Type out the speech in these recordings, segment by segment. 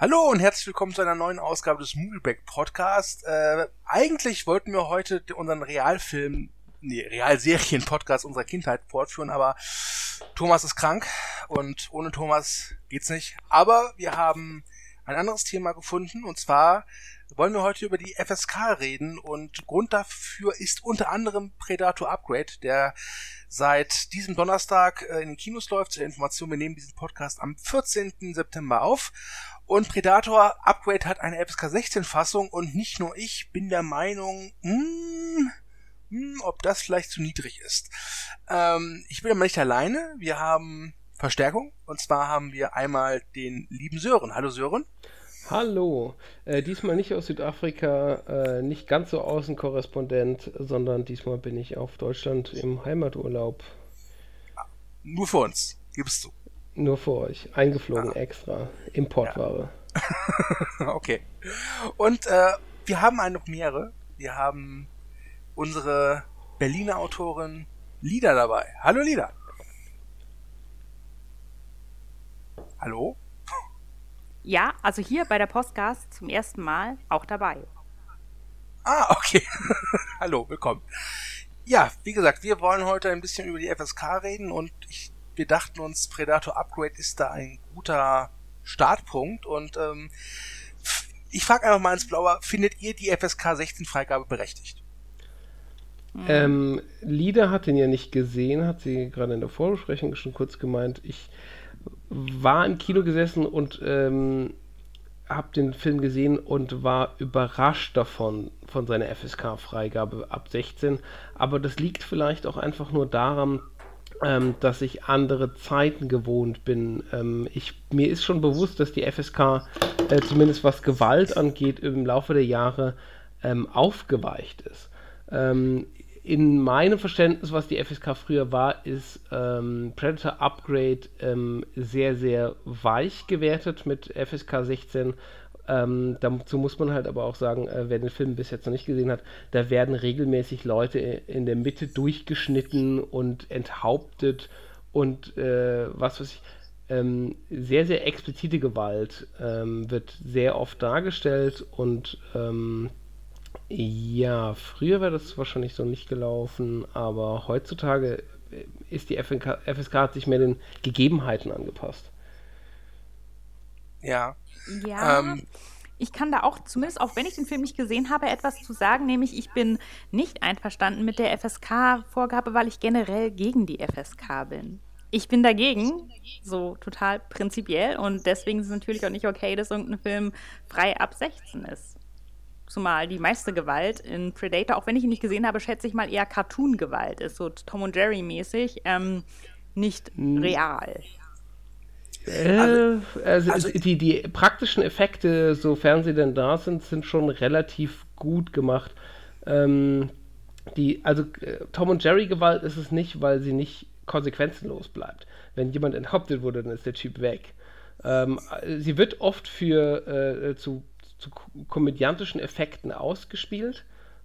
Hallo und herzlich willkommen zu einer neuen Ausgabe des Movieback Podcast. Äh, eigentlich wollten wir heute unseren Realfilm, nee, Realserien-Podcast unserer Kindheit fortführen, aber Thomas ist krank und ohne Thomas geht's nicht. Aber wir haben ein anderes Thema gefunden und zwar wollen wir heute über die FSK reden und Grund dafür ist unter anderem Predator Upgrade, der seit diesem Donnerstag äh, in den Kinos läuft. Zur Information, wir nehmen diesen Podcast am 14. September auf und Predator Upgrade hat eine FSK 16 Fassung und nicht nur ich bin der Meinung, hm, hm, ob das vielleicht zu niedrig ist. Ähm, ich bin aber nicht alleine. Wir haben Verstärkung und zwar haben wir einmal den lieben Sören. Hallo Sören. Hallo, äh, diesmal nicht aus Südafrika, äh, nicht ganz so Außenkorrespondent, sondern diesmal bin ich auf Deutschland im Heimaturlaub. Nur für uns, gibst du. Nur für euch. Eingeflogen ah. extra. Importware. Ja. okay. Und äh, wir haben eine Premiere. Wir haben unsere Berliner Autorin Lida dabei. Hallo Lida. Hallo? Ja, also hier bei der Postcast zum ersten Mal auch dabei. Ah, okay. Hallo, willkommen. Ja, wie gesagt, wir wollen heute ein bisschen über die FSK reden und ich wir dachten uns, Predator Upgrade ist da ein guter Startpunkt und ähm, ich frage einfach mal ins Blaue, findet ihr die FSK 16 Freigabe berechtigt? Ähm, Lida hat ihn ja nicht gesehen, hat sie gerade in der Vorbesprechung schon kurz gemeint. Ich war im Kino gesessen und ähm, habe den Film gesehen und war überrascht davon, von seiner FSK-Freigabe ab 16. Aber das liegt vielleicht auch einfach nur daran, ähm, dass ich andere Zeiten gewohnt bin. Ähm, ich, mir ist schon bewusst, dass die FSK, äh, zumindest was Gewalt angeht, im Laufe der Jahre ähm, aufgeweicht ist. Ähm, in meinem Verständnis, was die FSK früher war, ist ähm, Predator Upgrade ähm, sehr, sehr weich gewertet mit FSK 16 ähm, dazu muss man halt aber auch sagen, äh, wer den Film bis jetzt noch nicht gesehen hat, da werden regelmäßig Leute in der Mitte durchgeschnitten und enthauptet und äh, was weiß ich. Ähm, sehr, sehr explizite Gewalt ähm, wird sehr oft dargestellt und ähm, ja, früher wäre das wahrscheinlich so nicht gelaufen, aber heutzutage ist die FNK, FSK hat sich mehr den Gegebenheiten angepasst. Ja. Ja. Ähm, ich kann da auch, zumindest auch wenn ich den Film nicht gesehen habe, etwas zu sagen, nämlich ich bin nicht einverstanden mit der FSK-Vorgabe, weil ich generell gegen die FSK bin. Ich bin dagegen, so total prinzipiell und deswegen ist es natürlich auch nicht okay, dass irgendein Film frei ab 16 ist. Zumal die meiste Gewalt in Predator, auch wenn ich ihn nicht gesehen habe, schätze ich mal eher Cartoon-Gewalt ist, so Tom und Jerry mäßig, ähm, nicht hm. real. Äh, also, also, also, die, die praktischen Effekte, sofern sie denn da sind, sind schon relativ gut gemacht. Ähm, die, also äh, Tom und Jerry Gewalt ist es nicht, weil sie nicht konsequenzenlos bleibt. Wenn jemand enthauptet wurde, dann ist der Typ weg. Ähm, sie wird oft für äh, zu, zu komödiantischen Effekten ausgespielt.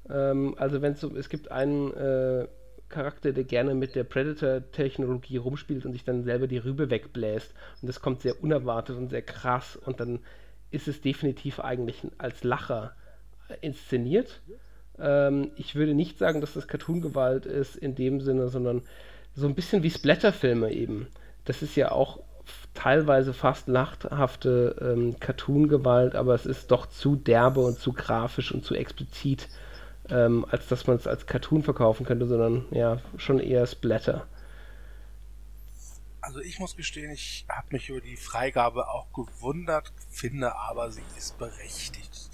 Ähm, also wenn so, es gibt einen äh, Charakter, der gerne mit der Predator-Technologie rumspielt und sich dann selber die Rübe wegbläst. Und das kommt sehr unerwartet und sehr krass. Und dann ist es definitiv eigentlich als Lacher inszeniert. Ähm, ich würde nicht sagen, dass das Cartoon-Gewalt ist in dem Sinne, sondern so ein bisschen wie Splatterfilme eben. Das ist ja auch teilweise fast lachhafte ähm, Cartoon-Gewalt, aber es ist doch zu derbe und zu grafisch und zu explizit ähm, als dass man es als Cartoon verkaufen könnte, sondern ja, schon eher Splatter. Also ich muss gestehen, ich habe mich über die Freigabe auch gewundert, finde aber, sie ist berechtigt,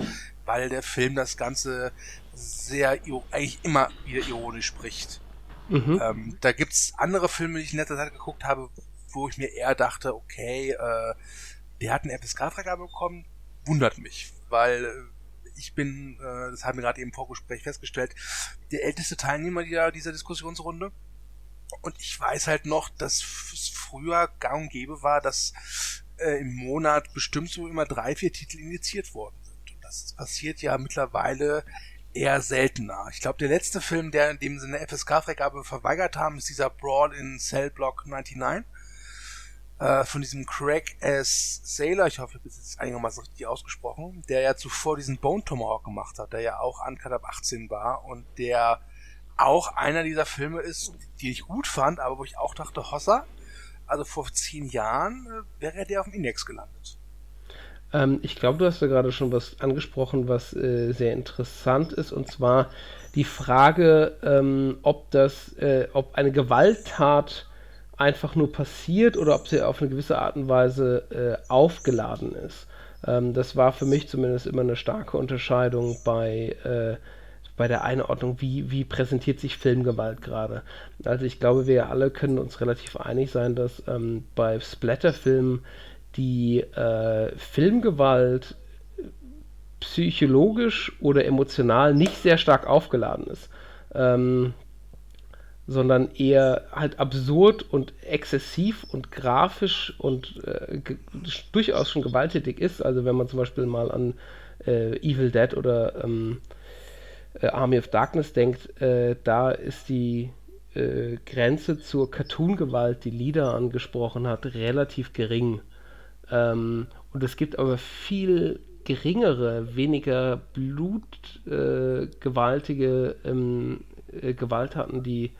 weil der Film das Ganze sehr, eigentlich immer wieder ironisch spricht. Mhm. Ähm, da gibt's andere Filme, die ich in letzter Zeit geguckt habe, wo ich mir eher dachte, okay, äh, der hat eine FSK-Freigabe bekommen, wundert mich, weil äh, ich bin, äh, das haben wir gerade eben Vorgespräch festgestellt, der älteste Teilnehmer dieser, dieser Diskussionsrunde. Und ich weiß halt noch, dass es früher gang und gäbe war, dass äh, im Monat bestimmt so immer drei, vier Titel indiziert worden sind. Und das passiert ja mittlerweile eher seltener. Ich glaube, der letzte Film, der in dem Sinne FSK-Freigabe verweigert haben, ist dieser Brawl in Cell Block 99. äh, von diesem Craig S. Sailor, ich hoffe, ich habe es jetzt einigermaßen richtig ausgesprochen, der ja zuvor diesen Bone Tomahawk gemacht hat, der ja auch Uncut ab 18 war und der auch einer dieser Filme ist, die ich gut fand, aber wo ich auch dachte, Hossa, also vor zehn Jahren äh, wäre der auf dem Index gelandet. Ähm, ich glaube, du hast da gerade schon was angesprochen, was äh, sehr interessant ist, und zwar die Frage, ähm, ob das, äh, ob eine Gewalttat einfach nur passiert oder ob sie auf eine gewisse Art und Weise äh, aufgeladen ist. Ähm, das war für mich zumindest immer eine starke Unterscheidung bei, äh, bei der Einordnung, wie, wie präsentiert sich Filmgewalt gerade. Also ich glaube, wir alle können uns relativ einig sein, dass ähm, bei Splatterfilmen die äh, Filmgewalt psychologisch oder emotional nicht sehr stark aufgeladen ist. Ähm, sondern eher halt absurd und exzessiv und grafisch und äh, durchaus schon gewalttätig ist. Also wenn man zum Beispiel mal an äh, Evil Dead oder ähm, äh, Army of Darkness denkt, äh, da ist die äh, Grenze zur Cartoon-Gewalt, die Lieder angesprochen hat, relativ gering. Ähm, und es gibt aber viel geringere, weniger blutgewaltige äh, ähm, Gewalttaten, die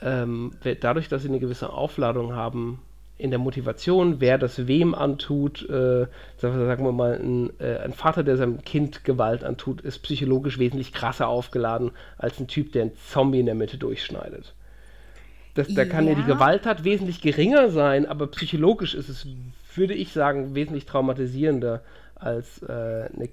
ähm, dadurch, dass sie eine gewisse Aufladung haben in der Motivation, wer das wem antut, äh, sagen wir mal, ein, äh, ein, Vater, der seinem Kind Gewalt antut, ist psychologisch wesentlich krasser aufgeladen als ein Typ, der einen Zombie in der Mitte durchschneidet. Das, da kann ja die Gewalttat wesentlich geringer sein, aber psychologisch ist es, würde ich sagen, wesentlich traumatisierender als äh, eine,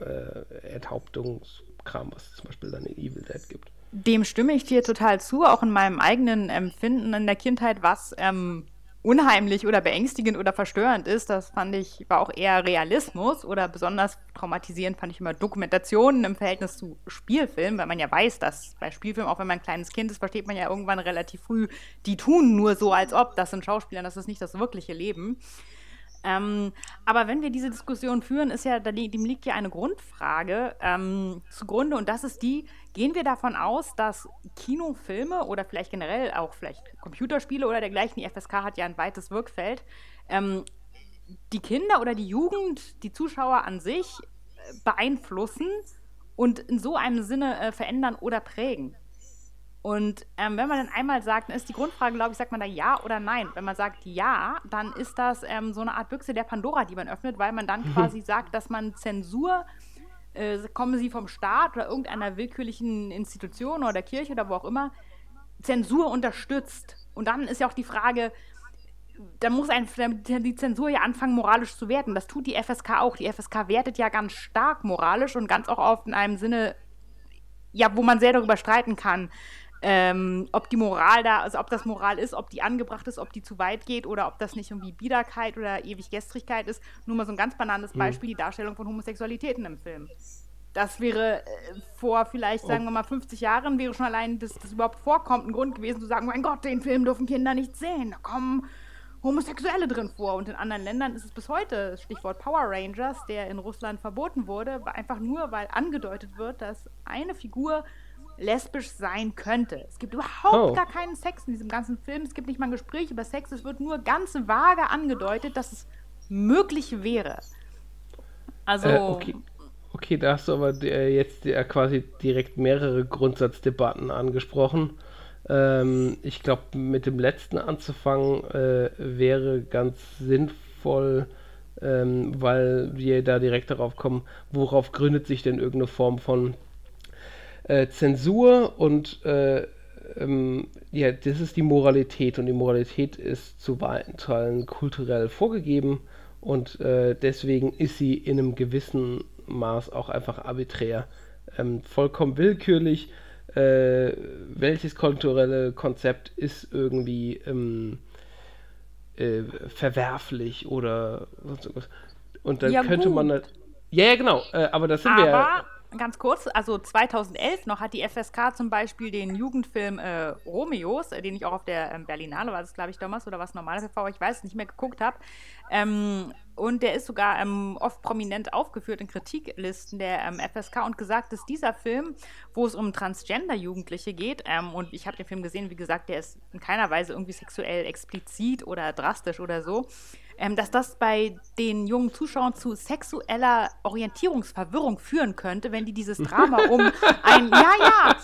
äh, Enthauptungskram, was es zum Beispiel dann in Evil Dead gibt. Dem stimme ich dir total zu, auch in meinem eigenen Empfinden in der Kindheit, was ähm, unheimlich oder beängstigend oder verstörend ist. Das fand ich, war auch eher Realismus oder besonders traumatisierend fand ich immer Dokumentationen im Verhältnis zu Spielfilmen, weil man ja weiß, dass bei Spielfilmen, auch wenn man ein kleines Kind ist, versteht man ja irgendwann relativ früh, die tun nur so, als ob das sind Schauspieler, das ist nicht das wirkliche Leben. Ähm, aber wenn wir diese Diskussion führen, ist ja, dem liegt ja eine Grundfrage ähm, zugrunde und das ist die, gehen wir davon aus, dass Kinofilme oder vielleicht generell auch vielleicht Computerspiele oder dergleichen, die FSK hat ja ein weites Wirkfeld, ähm, die Kinder oder die Jugend, die Zuschauer an sich äh, beeinflussen und in so einem Sinne äh, verändern oder prägen? Und ähm, wenn man dann einmal sagt, dann ist die Grundfrage, glaube ich, sagt man da ja oder nein. Wenn man sagt ja, dann ist das ähm, so eine Art Büchse der Pandora, die man öffnet, weil man dann mhm. quasi sagt, dass man Zensur, äh, kommen sie vom Staat oder irgendeiner willkürlichen Institution oder Kirche oder wo auch immer, Zensur unterstützt. Und dann ist ja auch die Frage, da muss ein, die Zensur ja anfangen, moralisch zu werten. Das tut die FSK auch. Die FSK wertet ja ganz stark moralisch und ganz auch auf in einem Sinne, ja, wo man sehr darüber streiten kann ähm, ob die Moral da, also ob das Moral ist, ob die angebracht ist, ob die zu weit geht oder ob das nicht irgendwie Biederkeit oder ewig Gestrigkeit ist. Nur mal so ein ganz banales mhm. Beispiel, die Darstellung von Homosexualitäten im Film. Das wäre äh, vor vielleicht, sagen wir mal, 50 Jahren, wäre schon allein, dass das überhaupt vorkommt, ein Grund gewesen zu sagen, mein Gott, den Film dürfen Kinder nicht sehen, da kommen Homosexuelle drin vor. Und in anderen Ländern ist es bis heute, Stichwort Power Rangers, der in Russland verboten wurde, einfach nur, weil angedeutet wird, dass eine Figur lesbisch sein könnte. Es gibt überhaupt oh. gar keinen Sex in diesem ganzen Film. Es gibt nicht mal ein Gespräch über Sex. Es wird nur ganz vage angedeutet, dass es möglich wäre. Also. Äh, okay. okay. da hast du aber äh, jetzt äh, quasi direkt mehrere Grundsatzdebatten angesprochen. Ähm, ich glaube, mit dem letzten anzufangen äh, wäre ganz sinnvoll. Ähm, weil wir da direkt darauf kommen, worauf gründet sich denn irgendeine Form von äh, Zensur und äh, ähm, ja, das ist die Moralität und die Moralität ist zu weiten Teilen kulturell vorgegeben und äh, deswegen ist sie in einem gewissen Maß auch einfach arbiträr. Ähm, vollkommen willkürlich. Äh, welches kulturelle Konzept ist irgendwie ähm, äh, verwerflich oder was. Und dann ja, könnte gut. man halt. Ja, ja, genau. Äh, aber das sind aber, wir ja ganz kurz, also 2011 noch hat die FSK zum Beispiel den Jugendfilm äh, Romeos, äh, den ich auch auf der ähm, Berlinale, war das glaube ich damals oder was normales TV, ich weiß nicht mehr geguckt habe, ähm, und der ist sogar ähm, oft prominent aufgeführt in Kritiklisten der ähm, FSK und gesagt, dass dieser Film, wo es um Transgender-Jugendliche geht, ähm, und ich habe den Film gesehen, wie gesagt, der ist in keiner Weise irgendwie sexuell explizit oder drastisch oder so, ähm, dass das bei den jungen Zuschauern zu sexueller Orientierungsverwirrung führen könnte, wenn die dieses Drama um ein. Ja, ja,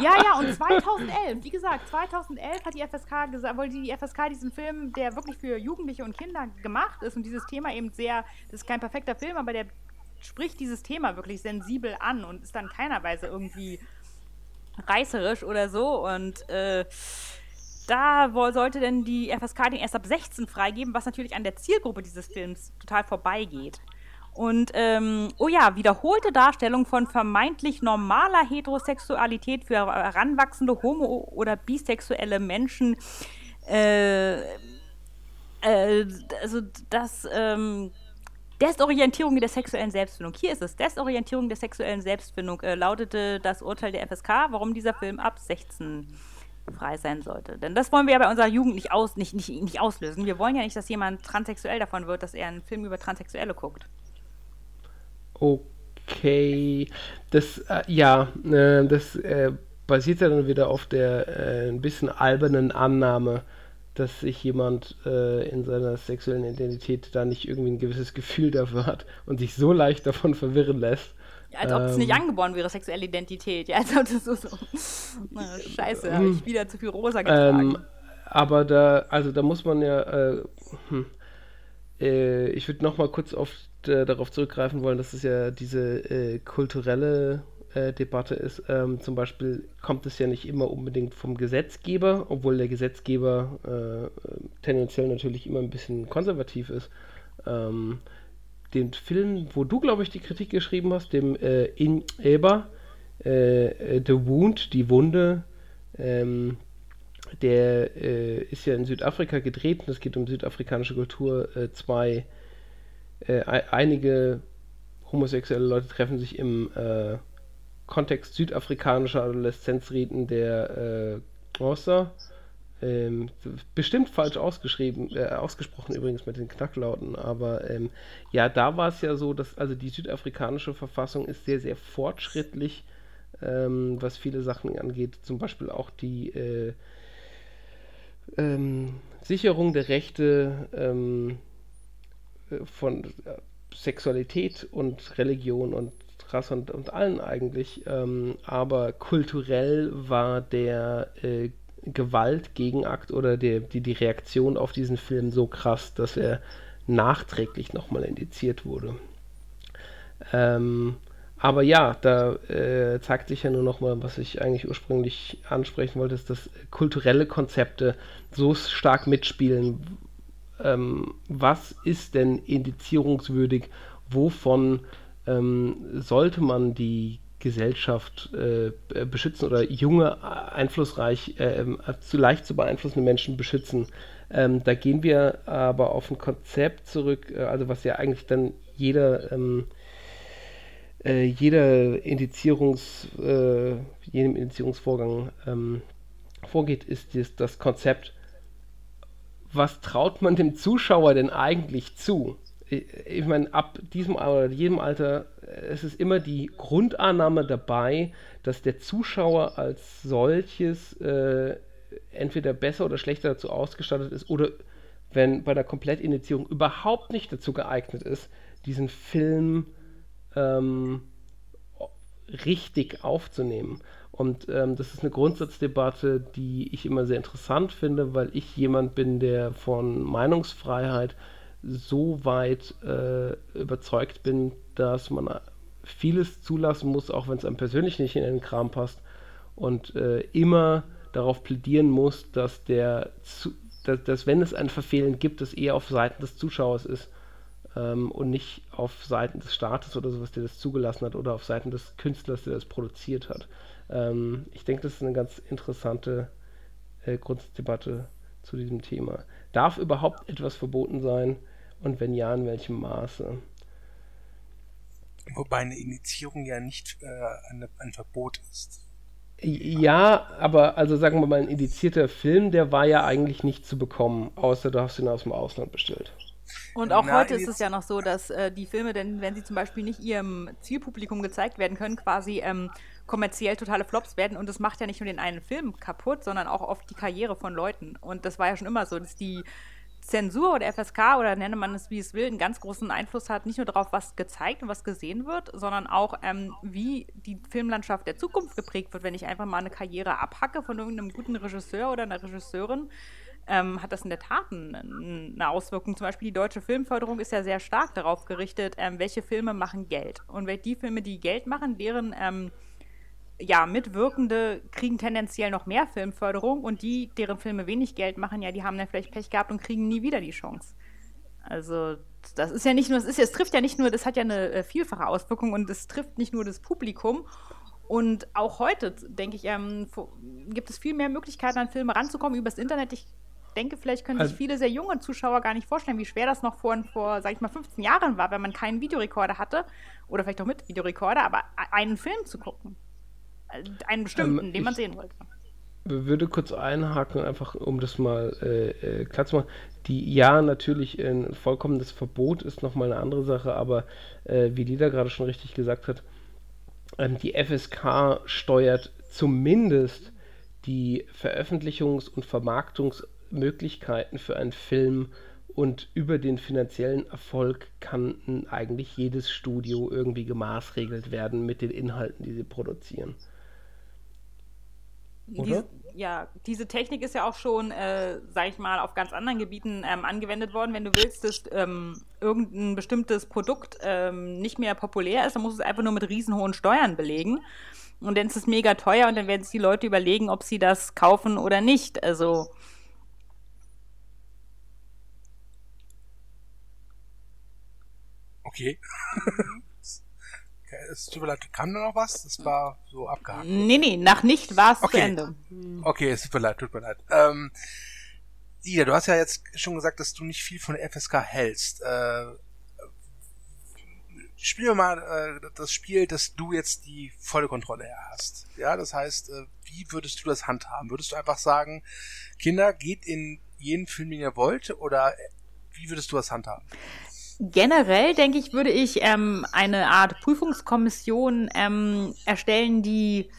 ja, ja, und 2011, wie gesagt, 2011 hat die FSK gesagt, wollte die FSK diesen Film, der wirklich für Jugendliche und Kinder gemacht ist und dieses Thema eben sehr, das ist kein perfekter Film, aber der spricht dieses Thema wirklich sensibel an und ist dann keiner Weise irgendwie reißerisch oder so und äh, da sollte denn die FSK den erst ab 16 freigeben, was natürlich an der Zielgruppe dieses Films total vorbeigeht. Und, ähm, oh ja, wiederholte Darstellung von vermeintlich normaler Heterosexualität für heranwachsende homo- oder bisexuelle Menschen. Äh, äh, also das, ähm, Desorientierung der sexuellen Selbstfindung. Hier ist es. Desorientierung der sexuellen Selbstfindung äh, lautete das Urteil der FSK, warum dieser Film ab 16 frei sein sollte. Denn das wollen wir ja bei unserer Jugend nicht, aus, nicht, nicht, nicht auslösen. Wir wollen ja nicht, dass jemand transsexuell davon wird, dass er einen Film über Transsexuelle guckt. Okay. Das, äh, ja, äh, das äh, basiert ja dann wieder auf der äh, ein bisschen albernen Annahme, dass sich jemand äh, in seiner sexuellen Identität da nicht irgendwie ein gewisses Gefühl dafür hat und sich so leicht davon verwirren lässt als ob es nicht ähm. angeboren wäre, sexuelle Identität. Ja, als ob das so, so na, scheiße, habe ich wieder zu viel rosa ähm, getragen. Ähm, aber da, also da muss man ja, äh, hm, äh, ich würde nochmal kurz auf, äh, darauf zurückgreifen wollen, dass es ja diese äh, kulturelle äh, Debatte ist. Ähm, zum Beispiel kommt es ja nicht immer unbedingt vom Gesetzgeber, obwohl der Gesetzgeber äh, tendenziell natürlich immer ein bisschen konservativ ist. Ähm, den Film, wo du, glaube ich, die Kritik geschrieben hast, dem äh, In Eber, äh, The Wound, die Wunde, ähm, der äh, ist ja in Südafrika gedreht und es geht um südafrikanische Kultur. Äh, zwei, äh, einige homosexuelle Leute treffen sich im äh, Kontext südafrikanischer Adoleszenzreden der äh, Roster ähm, bestimmt falsch ausgeschrieben, äh, ausgesprochen übrigens mit den Knacklauten, aber ähm, ja, da war es ja so, dass also die südafrikanische Verfassung ist sehr, sehr fortschrittlich, ähm, was viele Sachen angeht, zum Beispiel auch die äh, ähm, Sicherung der Rechte ähm, von Sexualität und Religion und Rasse und, und allen eigentlich, ähm, aber kulturell war der äh, Gewaltgegenakt oder die, die, die Reaktion auf diesen Film so krass, dass er nachträglich nochmal indiziert wurde. Ähm, aber ja, da äh, zeigt sich ja nur nochmal, was ich eigentlich ursprünglich ansprechen wollte, ist, dass kulturelle Konzepte so stark mitspielen. Ähm, was ist denn indizierungswürdig? Wovon ähm, sollte man die Gesellschaft äh, beschützen oder junge, einflussreich, äh, zu leicht zu beeinflussende Menschen beschützen. Ähm, da gehen wir aber auf ein Konzept zurück, äh, also was ja eigentlich dann jeder, ähm, äh, jeder Indizierungs, äh, jedem Indizierungsvorgang ähm, vorgeht, ist das, das Konzept, was traut man dem Zuschauer denn eigentlich zu? Ich meine, ab diesem oder jedem Alter, es ist immer die Grundannahme dabei, dass der Zuschauer als solches äh, entweder besser oder schlechter dazu ausgestattet ist oder wenn bei der Komplettinitiierung überhaupt nicht dazu geeignet ist, diesen Film ähm, richtig aufzunehmen. Und ähm, das ist eine Grundsatzdebatte, die ich immer sehr interessant finde, weil ich jemand bin, der von Meinungsfreiheit so weit äh, überzeugt bin, dass man vieles zulassen muss, auch wenn es einem persönlich nicht in den Kram passt und äh, immer darauf plädieren muss, dass der dass, dass, wenn es ein Verfehlen gibt, es eher auf Seiten des Zuschauers ist ähm, und nicht auf Seiten des Staates oder sowas, der das zugelassen hat oder auf Seiten des Künstlers, der das produziert hat. Ähm, ich denke, das ist eine ganz interessante äh, Grunddebatte zu diesem Thema. Darf überhaupt etwas verboten sein? Und wenn ja, in welchem Maße? Wobei eine Initiierung ja nicht äh, eine, ein Verbot ist. Ja, aber also sagen wir mal, ein indizierter Film, der war ja eigentlich nicht zu bekommen, außer du hast ihn aus dem Ausland bestellt. Und auch Na, heute ist es ja noch so, dass äh, die Filme, denn wenn sie zum Beispiel nicht ihrem Zielpublikum gezeigt werden können, quasi ähm, kommerziell totale Flops werden. Und das macht ja nicht nur den einen Film kaputt, sondern auch oft die Karriere von Leuten. Und das war ja schon immer so, dass die Zensur oder FSK oder nenne man es wie es will, einen ganz großen Einfluss hat, nicht nur darauf, was gezeigt und was gesehen wird, sondern auch, ähm, wie die Filmlandschaft der Zukunft geprägt wird. Wenn ich einfach mal eine Karriere abhacke von irgendeinem guten Regisseur oder einer Regisseurin, ähm, hat das in der Tat eine Auswirkung. Zum Beispiel die deutsche Filmförderung ist ja sehr stark darauf gerichtet, ähm, welche Filme machen Geld. Und die Filme, die Geld machen, deren ähm, ja, Mitwirkende kriegen tendenziell noch mehr Filmförderung und die, deren Filme wenig Geld machen, ja, die haben dann vielleicht Pech gehabt und kriegen nie wieder die Chance. Also, das ist ja nicht nur, es, ist, es trifft ja nicht nur, das hat ja eine äh, vielfache Auswirkung und es trifft nicht nur das Publikum. Und auch heute, denke ich, ähm, gibt es viel mehr Möglichkeiten, an Filme ranzukommen übers Internet. Ich denke, vielleicht können sich also viele sehr junge Zuschauer gar nicht vorstellen, wie schwer das noch vor, vor, sag ich mal, 15 Jahren war, wenn man keinen Videorekorder hatte oder vielleicht auch mit Videorekorder, aber einen Film zu gucken. Einen bestimmten, ähm, den man sehen wollte. würde kurz einhaken, einfach um das mal äh, äh, klar zu machen. Die, ja, natürlich ein vollkommenes Verbot ist nochmal eine andere Sache, aber äh, wie Lida gerade schon richtig gesagt hat, ähm, die FSK steuert zumindest die Veröffentlichungs- und Vermarktungsmöglichkeiten für einen Film und über den finanziellen Erfolg kann eigentlich jedes Studio irgendwie gemaßregelt werden mit den Inhalten, die sie produzieren. Diese, ja, diese Technik ist ja auch schon, äh, sag ich mal, auf ganz anderen Gebieten ähm, angewendet worden. Wenn du willst, dass ähm, irgendein bestimmtes Produkt ähm, nicht mehr populär ist, dann musst du es einfach nur mit riesenhohen Steuern belegen. Und dann ist es mega teuer und dann werden sich die Leute überlegen, ob sie das kaufen oder nicht. Also. Okay. Es tut mir leid, kam da noch was? Das war so abgehakt. Nee, nee, nach nicht war es okay. zu Ende. Okay, es tut mir leid, tut mir leid. Ähm, Ida, du hast ja jetzt schon gesagt, dass du nicht viel von der FSK hältst. Äh, spielen wir mal äh, das Spiel, dass du jetzt die volle Kontrolle hast. Ja, das heißt, äh, wie würdest du das handhaben? Würdest du einfach sagen, Kinder, geht in jeden Film, den ihr wollt, oder wie würdest du das handhaben? Generell denke ich, würde ich ähm, eine Art Prüfungskommission ähm, erstellen, die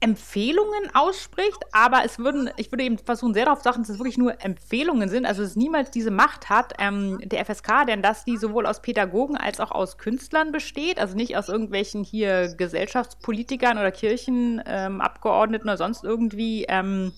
Empfehlungen ausspricht, aber es würden, ich würde eben versuchen, sehr darauf zu achten, dass es wirklich nur Empfehlungen sind, also dass es niemals diese Macht hat, ähm, der FSK, denn dass die sowohl aus Pädagogen als auch aus Künstlern besteht, also nicht aus irgendwelchen hier Gesellschaftspolitikern oder Kirchenabgeordneten ähm, oder sonst irgendwie ähm,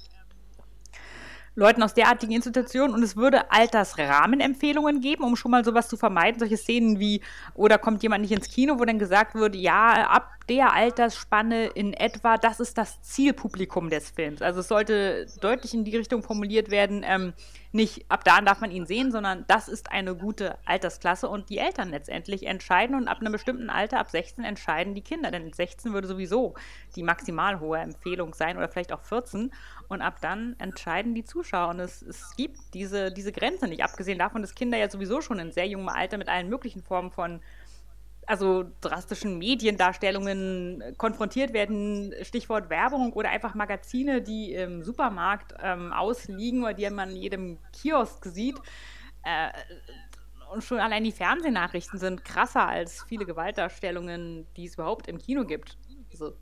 Leuten aus derartigen Institutionen und es würde Altersrahmenempfehlungen geben, um schon mal sowas zu vermeiden. Solche Szenen wie, oder kommt jemand nicht ins Kino, wo dann gesagt wird, ja, ab der Altersspanne in etwa, das ist das Zielpublikum des Films. Also es sollte deutlich in die Richtung formuliert werden, ähm, nicht ab da darf man ihn sehen, sondern das ist eine gute Altersklasse und die Eltern letztendlich entscheiden und ab einem bestimmten Alter, ab 16 entscheiden die Kinder, denn 16 würde sowieso die maximal hohe Empfehlung sein oder vielleicht auch 14 und ab dann entscheiden die Zuschauer und es, es gibt diese, diese Grenze nicht, abgesehen davon, dass Kinder ja sowieso schon in sehr jungem Alter mit allen möglichen Formen von also drastischen Mediendarstellungen konfrontiert werden, Stichwort Werbung oder einfach Magazine, die im Supermarkt ähm, ausliegen oder die man in jedem Kiosk sieht. Äh, und schon allein die Fernsehnachrichten sind krasser als viele Gewaltdarstellungen, die es überhaupt im Kino gibt. Also,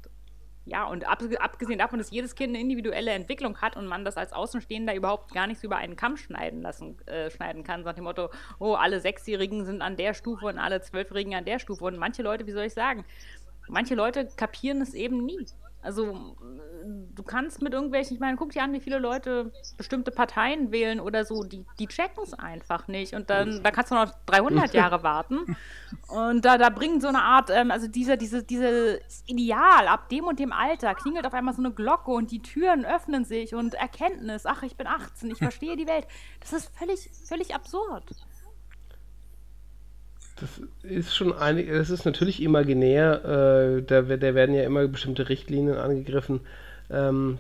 ja, und abgesehen davon, dass jedes Kind eine individuelle Entwicklung hat und man das als Außenstehender überhaupt gar nichts über einen Kamm schneiden lassen, äh, schneiden kann, nach dem Motto, oh, alle Sechsjährigen sind an der Stufe und alle Zwölfjährigen an der Stufe. Und manche Leute, wie soll ich sagen, manche Leute kapieren es eben nie. Also du kannst mit irgendwelchen, ich meine, guck dir an, wie viele Leute bestimmte Parteien wählen oder so, die, die checken es einfach nicht. Und dann, da kannst du noch 300 Jahre warten. Und da, da bringt so eine Art, ähm, also dieser, diese, dieses Ideal, ab dem und dem Alter klingelt auf einmal so eine Glocke und die Türen öffnen sich und Erkenntnis, ach, ich bin 18, ich verstehe die Welt. Das ist völlig, völlig absurd das ist schon einig, das ist natürlich imaginär, äh, da, da, werden ja immer bestimmte Richtlinien angegriffen, ähm,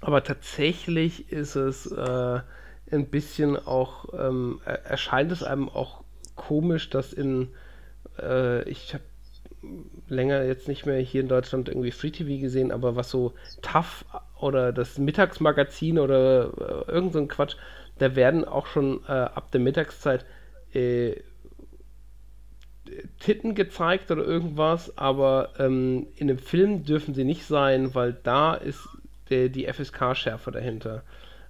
aber tatsächlich ist es äh, ein bisschen auch, ähm, erscheint es einem auch komisch, dass in, äh, ich habe länger jetzt nicht mehr hier in Deutschland irgendwie Free TV gesehen, aber was so TAF oder das Mittagsmagazin oder äh, irgend so ein Quatsch, da werden auch schon äh, ab der Mittagszeit äh, Titten gezeigt oder irgendwas, aber ähm, in einem Film dürfen sie nicht sein, weil da ist der, die FSK-Schärfe dahinter.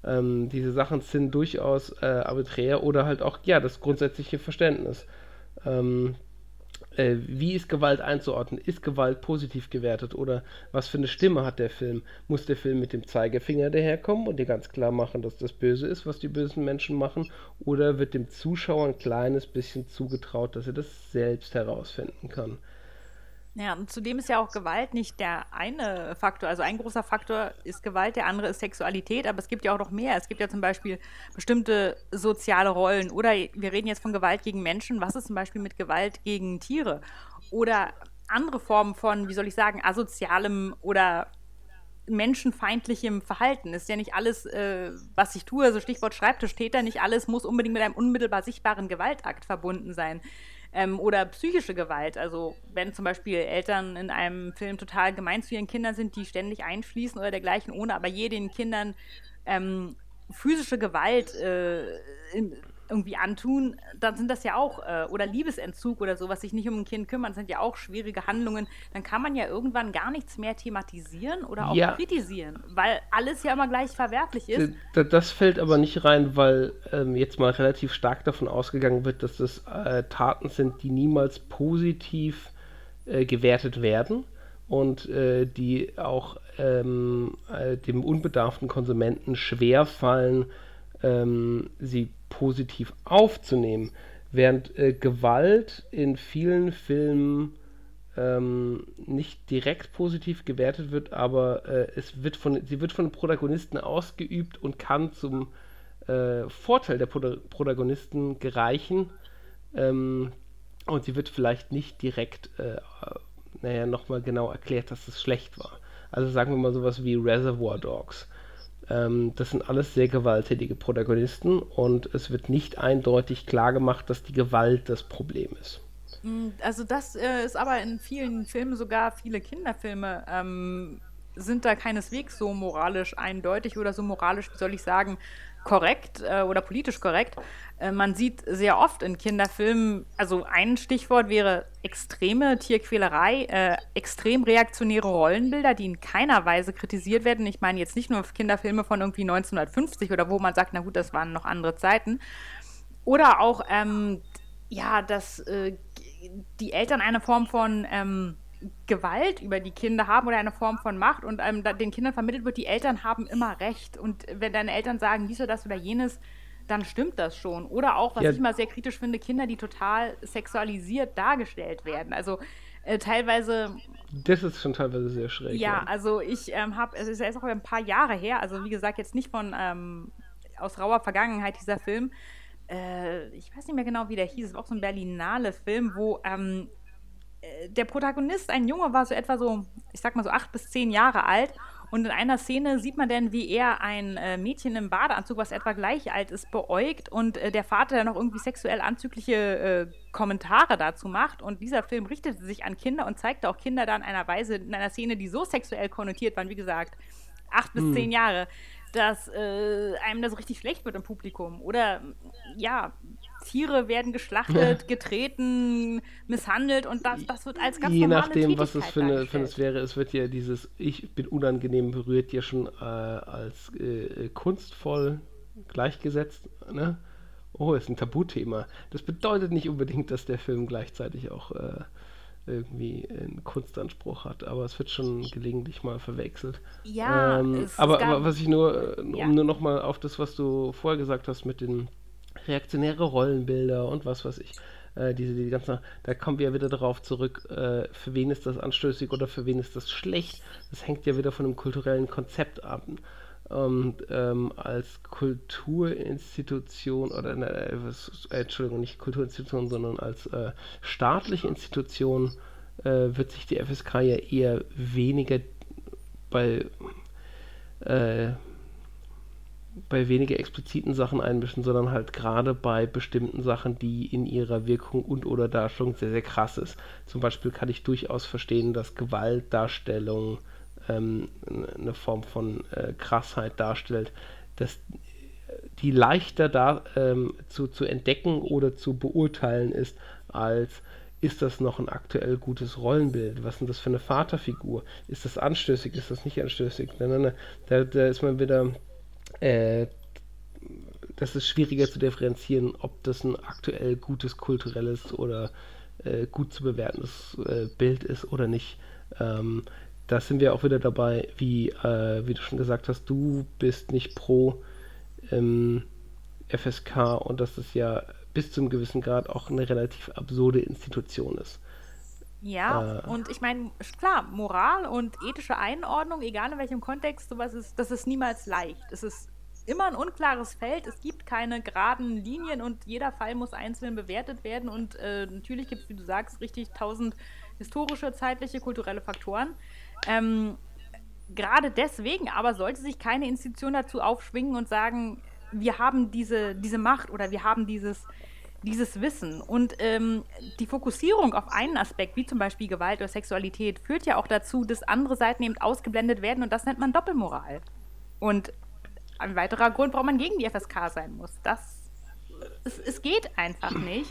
Ähm, diese Sachen sind durchaus äh, arbiträr oder halt auch, ja, das grundsätzliche Verständnis. Ähm, äh, wie ist Gewalt einzuordnen? Ist Gewalt positiv gewertet oder was für eine Stimme hat der Film? Muss der Film mit dem Zeigefinger daherkommen und dir ganz klar machen, dass das böse ist, was die bösen Menschen machen? Oder wird dem Zuschauer ein kleines bisschen zugetraut, dass er das selbst herausfinden kann? Ja, und zudem ist ja auch Gewalt nicht der eine Faktor. Also ein großer Faktor ist Gewalt, der andere ist Sexualität, aber es gibt ja auch noch mehr. Es gibt ja zum Beispiel bestimmte soziale Rollen. Oder wir reden jetzt von Gewalt gegen Menschen. Was ist zum Beispiel mit Gewalt gegen Tiere? Oder andere Formen von, wie soll ich sagen, asozialem oder menschenfeindlichem Verhalten. Ist ja nicht alles, äh, was ich tue, also Stichwort Schreibtischtäter, nicht alles muss unbedingt mit einem unmittelbar sichtbaren Gewaltakt verbunden sein. Ähm, oder psychische Gewalt. Also wenn zum Beispiel Eltern in einem Film total gemein zu ihren Kindern sind, die ständig einfließen oder dergleichen, ohne aber je den Kindern ähm, physische Gewalt äh, irgendwie antun, dann sind das ja auch, äh, oder Liebesentzug oder so, was sich nicht um ein Kind kümmern, sind ja auch schwierige Handlungen. Dann kann man ja irgendwann gar nichts mehr thematisieren oder auch ja. kritisieren, weil alles ja immer gleich verwerflich ist. Das fällt aber nicht rein, weil ähm, jetzt mal relativ stark davon ausgegangen wird, dass das äh, Taten sind, die niemals positiv äh, gewertet werden und äh, die auch ähm, äh, dem unbedarften Konsumenten schwer fallen, ähm, sie positiv aufzunehmen, während äh, Gewalt in vielen Filmen ähm, nicht direkt positiv gewertet wird, aber äh, es wird von, sie wird von den Protagonisten ausgeübt und kann zum äh, Vorteil der Pro Protagonisten gereichen. Ähm, und sie wird vielleicht nicht direkt, äh, naja, nochmal genau erklärt, dass es schlecht war. Also sagen wir mal sowas wie Reservoir Dogs. Ähm, das sind alles sehr gewalttätige Protagonisten und es wird nicht eindeutig klar gemacht, dass die Gewalt das Problem ist. Mm, also das äh, ist aber in vielen Filmen, sogar viele Kinderfilme, ähm, sind da keineswegs so moralisch eindeutig oder so moralisch, wie soll ich sagen, korrekt äh, oder politisch korrekt. Äh, man sieht sehr oft in Kinderfilmen, also ein Stichwort wäre extreme Tierquälerei, äh, extrem reaktionäre Rollenbilder, die in keiner Weise kritisiert werden. Ich meine jetzt nicht nur Kinderfilme von irgendwie 1950 oder wo man sagt, na gut, das waren noch andere Zeiten. Oder auch, ähm, ja, dass äh, die Eltern eine Form von ähm, Gewalt über die Kinder haben oder eine Form von Macht und ähm, den Kindern vermittelt wird, die Eltern haben immer Recht. Und wenn deine Eltern sagen, dies oder das oder jenes, dann stimmt das schon. Oder auch, was ja. ich mal sehr kritisch finde, Kinder, die total sexualisiert dargestellt werden. Also äh, teilweise. Das ist schon teilweise sehr schräg. Ja, ja. also ich ähm, habe, es ist erst auch ein paar Jahre her, also wie gesagt, jetzt nicht von ähm, aus rauer Vergangenheit dieser Film. Äh, ich weiß nicht mehr genau, wie der hieß. Es war auch so ein Berlinale Film, wo ähm, äh, der Protagonist, ein Junge, war so etwa so, ich sag mal so acht bis zehn Jahre alt. Und in einer Szene sieht man dann, wie er ein äh, Mädchen im Badeanzug, was etwa gleich alt ist, beäugt und äh, der Vater dann noch irgendwie sexuell anzügliche äh, Kommentare dazu macht. Und dieser Film richtete sich an Kinder und zeigte auch Kinder dann in einer Weise, in einer Szene, die so sexuell konnotiert waren, wie gesagt, acht bis hm. zehn Jahre, dass äh, einem das richtig schlecht wird im Publikum. Oder ja, Tiere werden geschlachtet, getreten, misshandelt und das, das wird als ganz Je nachdem, was es für eine, für eine wäre, es wird ja dieses Ich bin unangenehm berührt ja schon äh, als äh, kunstvoll gleichgesetzt. Ne? Oh, ist ein Tabuthema. Das bedeutet nicht unbedingt, dass der Film gleichzeitig auch äh, irgendwie einen Kunstanspruch hat, aber es wird schon gelegentlich mal verwechselt. Ja, ähm, aber, aber, was ich nur, um ja. nur noch mal auf das, was du vorher gesagt hast mit den reaktionäre Rollenbilder und was weiß ich. Äh, diese, die ganzen, da kommen wir ja wieder darauf zurück, äh, für wen ist das anstößig oder für wen ist das schlecht. Das hängt ja wieder von einem kulturellen Konzept ab. Und ähm, als Kulturinstitution oder was, äh, Entschuldigung, nicht Kulturinstitution, sondern als äh, staatliche Institution äh, wird sich die FSK ja eher weniger bei bei weniger expliziten Sachen einmischen, sondern halt gerade bei bestimmten Sachen, die in ihrer Wirkung und oder Darstellung sehr, sehr krass ist. Zum Beispiel kann ich durchaus verstehen, dass Gewaltdarstellung ähm, eine Form von äh, Krassheit darstellt, dass die leichter da ähm, zu, zu entdecken oder zu beurteilen ist, als ist das noch ein aktuell gutes Rollenbild? Was ist das für eine Vaterfigur? Ist das anstößig? Ist das nicht anstößig? Nein, nein, nein. Da, da ist man wieder, äh, das ist schwieriger zu differenzieren, ob das ein aktuell gutes kulturelles oder äh, gut zu bewertendes äh, Bild ist oder nicht. Ähm, da sind wir auch wieder dabei, wie, äh, wie du schon gesagt hast, du bist nicht pro ähm, FSK und das ist ja bis zu einem gewissen Grad auch eine relativ absurde Institution ist. Ja, äh, und ich meine, klar, Moral und ethische Einordnung, egal in welchem Kontext, sowas ist, das ist niemals leicht. Es ist immer ein unklares Feld. Es gibt keine geraden Linien und jeder Fall muss einzeln bewertet werden. Und äh, natürlich gibt es, wie du sagst, richtig tausend historische, zeitliche, kulturelle Faktoren. Ähm, gerade deswegen aber sollte sich keine Institution dazu aufschwingen und sagen, wir haben diese, diese Macht oder wir haben dieses, dieses Wissen. Und ähm, die Fokussierung auf einen Aspekt, wie zum Beispiel Gewalt oder Sexualität, führt ja auch dazu, dass andere Seiten eben ausgeblendet werden und das nennt man Doppelmoral. Und ein weiterer Grund, warum man gegen die FSK sein muss. Das, es, es geht einfach nicht.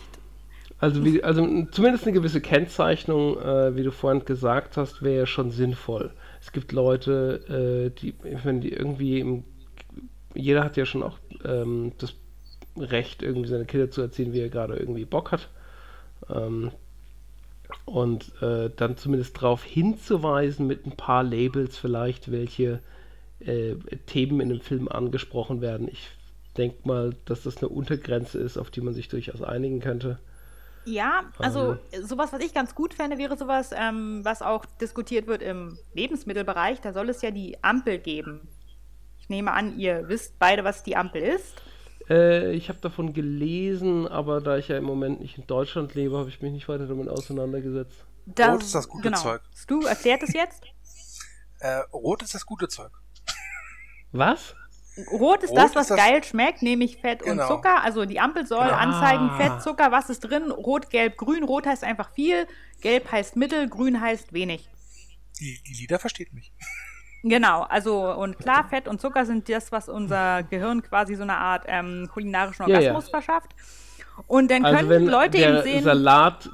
Also, wie, also zumindest eine gewisse Kennzeichnung, äh, wie du vorhin gesagt hast, wäre schon sinnvoll. Es gibt Leute, äh, die, wenn die irgendwie im, jeder hat ja schon auch ähm, das Recht, irgendwie seine Kinder zu erziehen, wie er gerade irgendwie Bock hat. Ähm, und äh, dann zumindest darauf hinzuweisen mit ein paar Labels vielleicht, welche äh, Themen in dem Film angesprochen werden. Ich denke mal, dass das eine Untergrenze ist, auf die man sich durchaus einigen könnte. Ja, also ähm, sowas, was ich ganz gut fände, wäre sowas, ähm, was auch diskutiert wird im Lebensmittelbereich. Da soll es ja die Ampel geben. Ich nehme an, ihr wisst beide, was die Ampel ist. Äh, ich habe davon gelesen, aber da ich ja im Moment nicht in Deutschland lebe, habe ich mich nicht weiter damit auseinandergesetzt. Das, Rot ist das gute genau. Zeug. Du erklärt es jetzt? Äh, Rot ist das gute Zeug. Was? Rot ist Rot das, was ist das geil schmeckt, nämlich Fett genau. und Zucker. Also die Ampel soll ah. anzeigen, Fett, Zucker, was ist drin. Rot, Gelb, Grün. Rot heißt einfach viel, Gelb heißt mittel, Grün heißt wenig. Die, die Lieder versteht mich. Genau, also und klar, Fett und Zucker sind das, was unser Gehirn quasi so eine Art ähm, kulinarischen Orgasmus ja, ja. verschafft. Und dann also können Leute eben sehen. Salat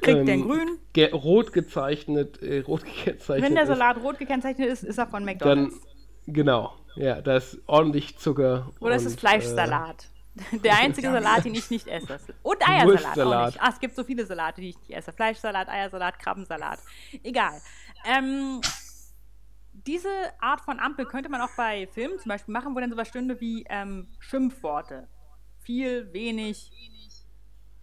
kriegt ähm, den grün. Ge rot gezeichnet, äh, rot gekennzeichnet. Wenn der Salat ist, rot gekennzeichnet ist, ist er von McDonalds. Dann, genau. Ja, da ist ordentlich Zucker. Oder es ist Fleischsalat. Äh, der einzige Salat, den ich nicht esse. Und Eiersalat auch nicht. Ah, es gibt so viele Salate, die ich nicht esse. Fleischsalat, Eiersalat, Krabbensalat. Egal. Ähm, diese Art von Ampel könnte man auch bei Filmen zum Beispiel machen, wo dann sowas stünde wie ähm, Schimpfworte. Viel, wenig,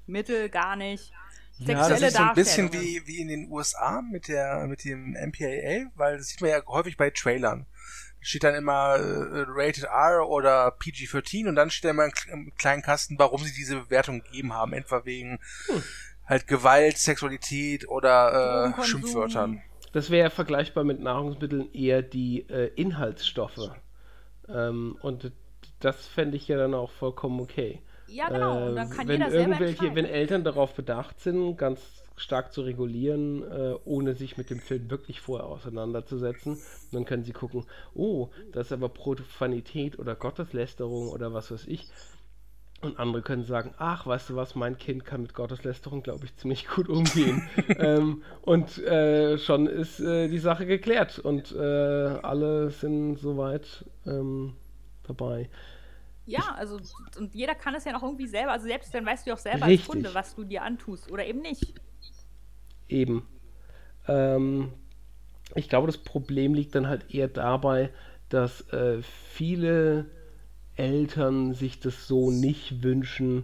mittel, gar nicht. Ja, das ist so ein bisschen wie, wie in den USA mit der mit dem MPAA, weil das sieht man ja häufig bei Trailern steht dann immer äh, Rated R oder PG-13 und dann steht immer im kleinen Kasten, warum sie diese Bewertung gegeben haben. Entweder wegen hm. halt Gewalt, Sexualität oder äh, Schimpfwörtern. Das wäre vergleichbar mit Nahrungsmitteln eher die äh, Inhaltsstoffe. Ähm, und das fände ich ja dann auch vollkommen okay. Ja, genau. dann kann wenn jeder irgendwelche, Wenn Eltern darauf bedacht sind, ganz stark zu regulieren, äh, ohne sich mit dem Film wirklich vorher auseinanderzusetzen. Und dann können sie gucken, oh, das ist aber Profanität oder Gotteslästerung oder was weiß ich. Und andere können sagen, ach, weißt du was, mein Kind kann mit Gotteslästerung, glaube ich, ziemlich gut umgehen. ähm, und äh, schon ist äh, die Sache geklärt und äh, alle sind soweit ähm, dabei. Ja, also und jeder kann es ja noch irgendwie selber, also selbst dann weißt du auch selber Richtig. als Kunde, was du dir antust oder eben nicht. Eben. Ähm, ich glaube, das Problem liegt dann halt eher dabei, dass äh, viele Eltern sich das so nicht wünschen,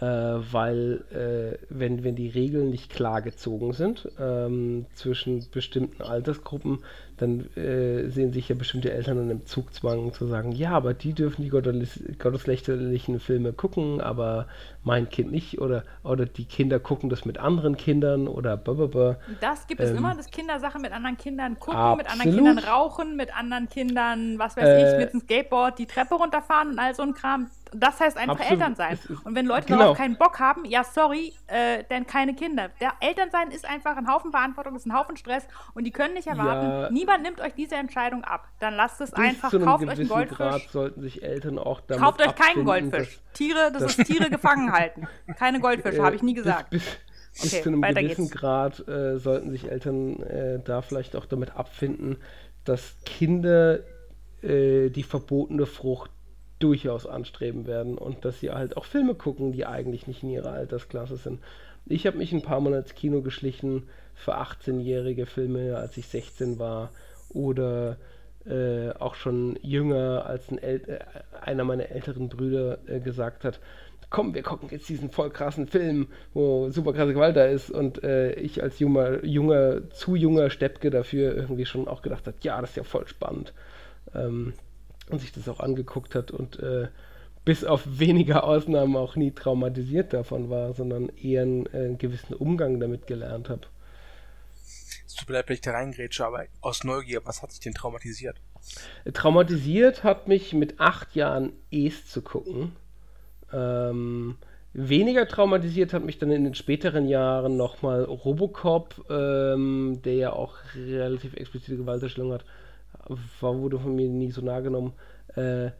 äh, weil äh, wenn, wenn die Regeln nicht klar gezogen sind ähm, zwischen bestimmten Altersgruppen, dann äh, sehen sich ja bestimmte Eltern dann im Zugzwang zu sagen, ja, aber die dürfen die gotteslästerlichen Filme gucken, aber mein Kind nicht oder, oder die Kinder gucken das mit anderen Kindern oder blablabla. Das gibt es ähm, immer, dass Kinder Sachen mit anderen Kindern gucken, absolut. mit anderen Kindern rauchen, mit anderen Kindern, was weiß äh, ich, mit dem Skateboard die Treppe runterfahren und all so ein Kram. Das heißt einfach Absolut. Elternsein. Und wenn Leute genau. darauf keinen Bock haben, ja, sorry, äh, denn keine Kinder. Der Elternsein ist einfach ein Haufen Verantwortung, ist ein Haufen Stress und die können nicht erwarten, ja, niemand nimmt euch diese Entscheidung ab. Dann lasst es einfach, kauft euch einen Goldfisch. Grad sollten sich Eltern auch damit Kauft euch keinen Goldfisch. Dass, Tiere, das, das ist Tiere gefangen halten. Keine Goldfische, habe ich nie gesagt. Bis, bis, bis zu einem gewissen geht's. Grad äh, sollten sich Eltern äh, da vielleicht auch damit abfinden, dass Kinder äh, die verbotene Frucht durchaus anstreben werden und dass sie halt auch Filme gucken, die eigentlich nicht in ihrer Altersklasse sind. Ich habe mich ein paar Mal ins Kino geschlichen für 18-jährige Filme, als ich 16 war oder äh, auch schon jünger, als ein äh, einer meiner älteren Brüder äh, gesagt hat, komm, wir gucken jetzt diesen voll krassen Film, wo super krasse Gewalt da ist und äh, ich als junger, junger, zu junger Steppke dafür irgendwie schon auch gedacht hat, ja, das ist ja voll spannend. Ähm, und sich das auch angeguckt hat und äh, bis auf wenige Ausnahmen auch nie traumatisiert davon war, sondern eher einen, äh, einen gewissen Umgang damit gelernt habe. Es tut mir leid, wenn ich da reingrätsche, aber aus Neugier, was hat sich denn traumatisiert? Traumatisiert hat mich mit acht Jahren Es zu gucken. Ähm, weniger traumatisiert hat mich dann in den späteren Jahren nochmal Robocop, ähm, der ja auch relativ explizite Gewalterstellung hat war, wurde von mir nie so nah genommen. Äh,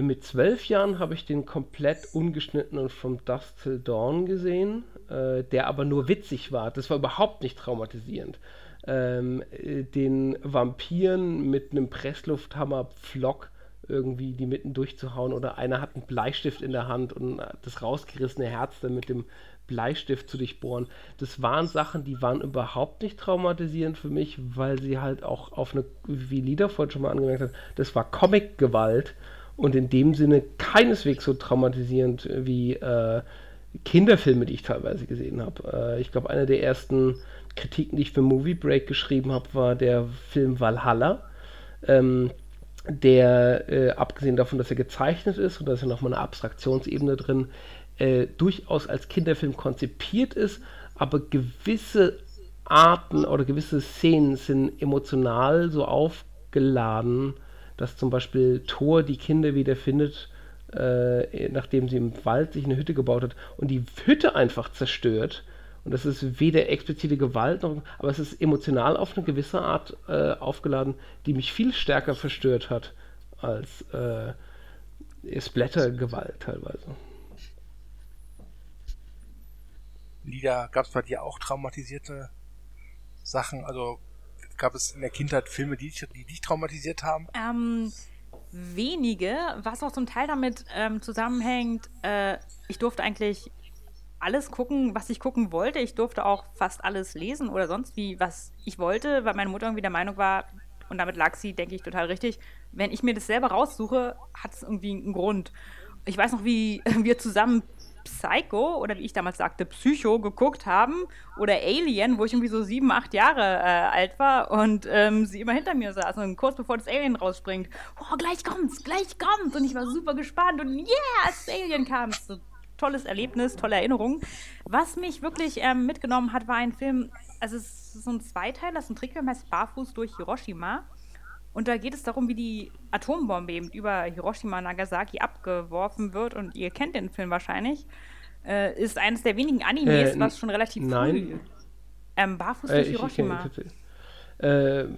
mit zwölf Jahren habe ich den komplett ungeschnitten und From Dust Till Dawn gesehen, äh, der aber nur witzig war. Das war überhaupt nicht traumatisierend. Ähm, äh, den Vampiren mit einem Presslufthammer Pflock irgendwie die mitten durchzuhauen oder einer hat einen Bleistift in der Hand und das rausgerissene Herz dann mit dem Bleistift zu durchbohren. Das waren Sachen, die waren überhaupt nicht traumatisierend für mich, weil sie halt auch auf eine, wie Lieder vorhin schon mal angemerkt hat, das war Comic-Gewalt und in dem Sinne keineswegs so traumatisierend wie äh, Kinderfilme, die ich teilweise gesehen habe. Äh, ich glaube, eine der ersten Kritiken, die ich für Movie Break geschrieben habe, war der Film Valhalla. Ähm, der, äh, abgesehen davon, dass er gezeichnet ist und da ist ja nochmal eine Abstraktionsebene drin, äh, durchaus als Kinderfilm konzipiert ist, aber gewisse Arten oder gewisse Szenen sind emotional so aufgeladen, dass zum Beispiel Thor die Kinder wiederfindet, äh, nachdem sie im Wald sich eine Hütte gebaut hat und die Hütte einfach zerstört. Und das ist weder explizite Gewalt noch, aber es ist emotional auf eine gewisse Art äh, aufgeladen, die mich viel stärker verstört hat als äh, Splatter-Gewalt teilweise. Lieder, gab es bei dir auch traumatisierte Sachen? Also gab es in der Kindheit Filme, die dich, die dich traumatisiert haben? Ähm, wenige, was auch zum Teil damit ähm, zusammenhängt, äh, ich durfte eigentlich alles gucken, was ich gucken wollte. Ich durfte auch fast alles lesen oder sonst wie, was ich wollte, weil meine Mutter irgendwie der Meinung war, und damit lag sie, denke ich, total richtig, wenn ich mir das selber raussuche, hat es irgendwie einen Grund. Ich weiß noch, wie wir zusammen Psycho oder wie ich damals sagte, Psycho geguckt haben oder Alien, wo ich irgendwie so sieben, acht Jahre äh, alt war und ähm, sie immer hinter mir saß und kurz bevor das Alien rausspringt, oh, gleich kommt's, gleich kommt und ich war super gespannt und yeah, als das Alien kam, so tolles Erlebnis, tolle Erinnerung. Was mich wirklich ähm, mitgenommen hat, war ein Film, also es ist so ein Zweiteiler, das ist ein Trickfilm, heißt Barfuß durch Hiroshima. Und da geht es darum, wie die Atombombe eben über Hiroshima und Nagasaki abgeworfen wird. Und ihr kennt den Film wahrscheinlich. Äh, ist eines der wenigen Animes, äh, was schon relativ nein. früh. Ähm, Barfuß äh, durch Hiroshima. Ich, ich äh,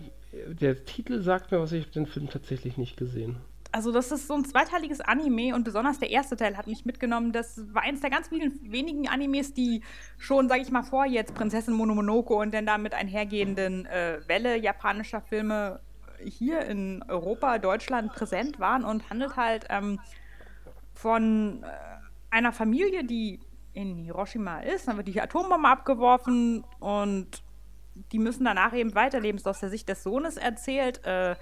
der Titel sagt mir was, ich habe den Film tatsächlich nicht gesehen. Also das ist so ein zweiteiliges Anime und besonders der erste Teil hat mich mitgenommen. Das war eines der ganz vielen wenigen Animes, die schon, sage ich mal, vor jetzt Prinzessin Monomonoke und dann damit einhergehenden äh, Welle japanischer Filme hier in Europa, Deutschland präsent waren und handelt halt ähm, von äh, einer Familie, die in Hiroshima ist. Dann wird die Atombombe abgeworfen und die müssen danach eben weiterleben. Ist aus der Sicht des Sohnes erzählt. Äh,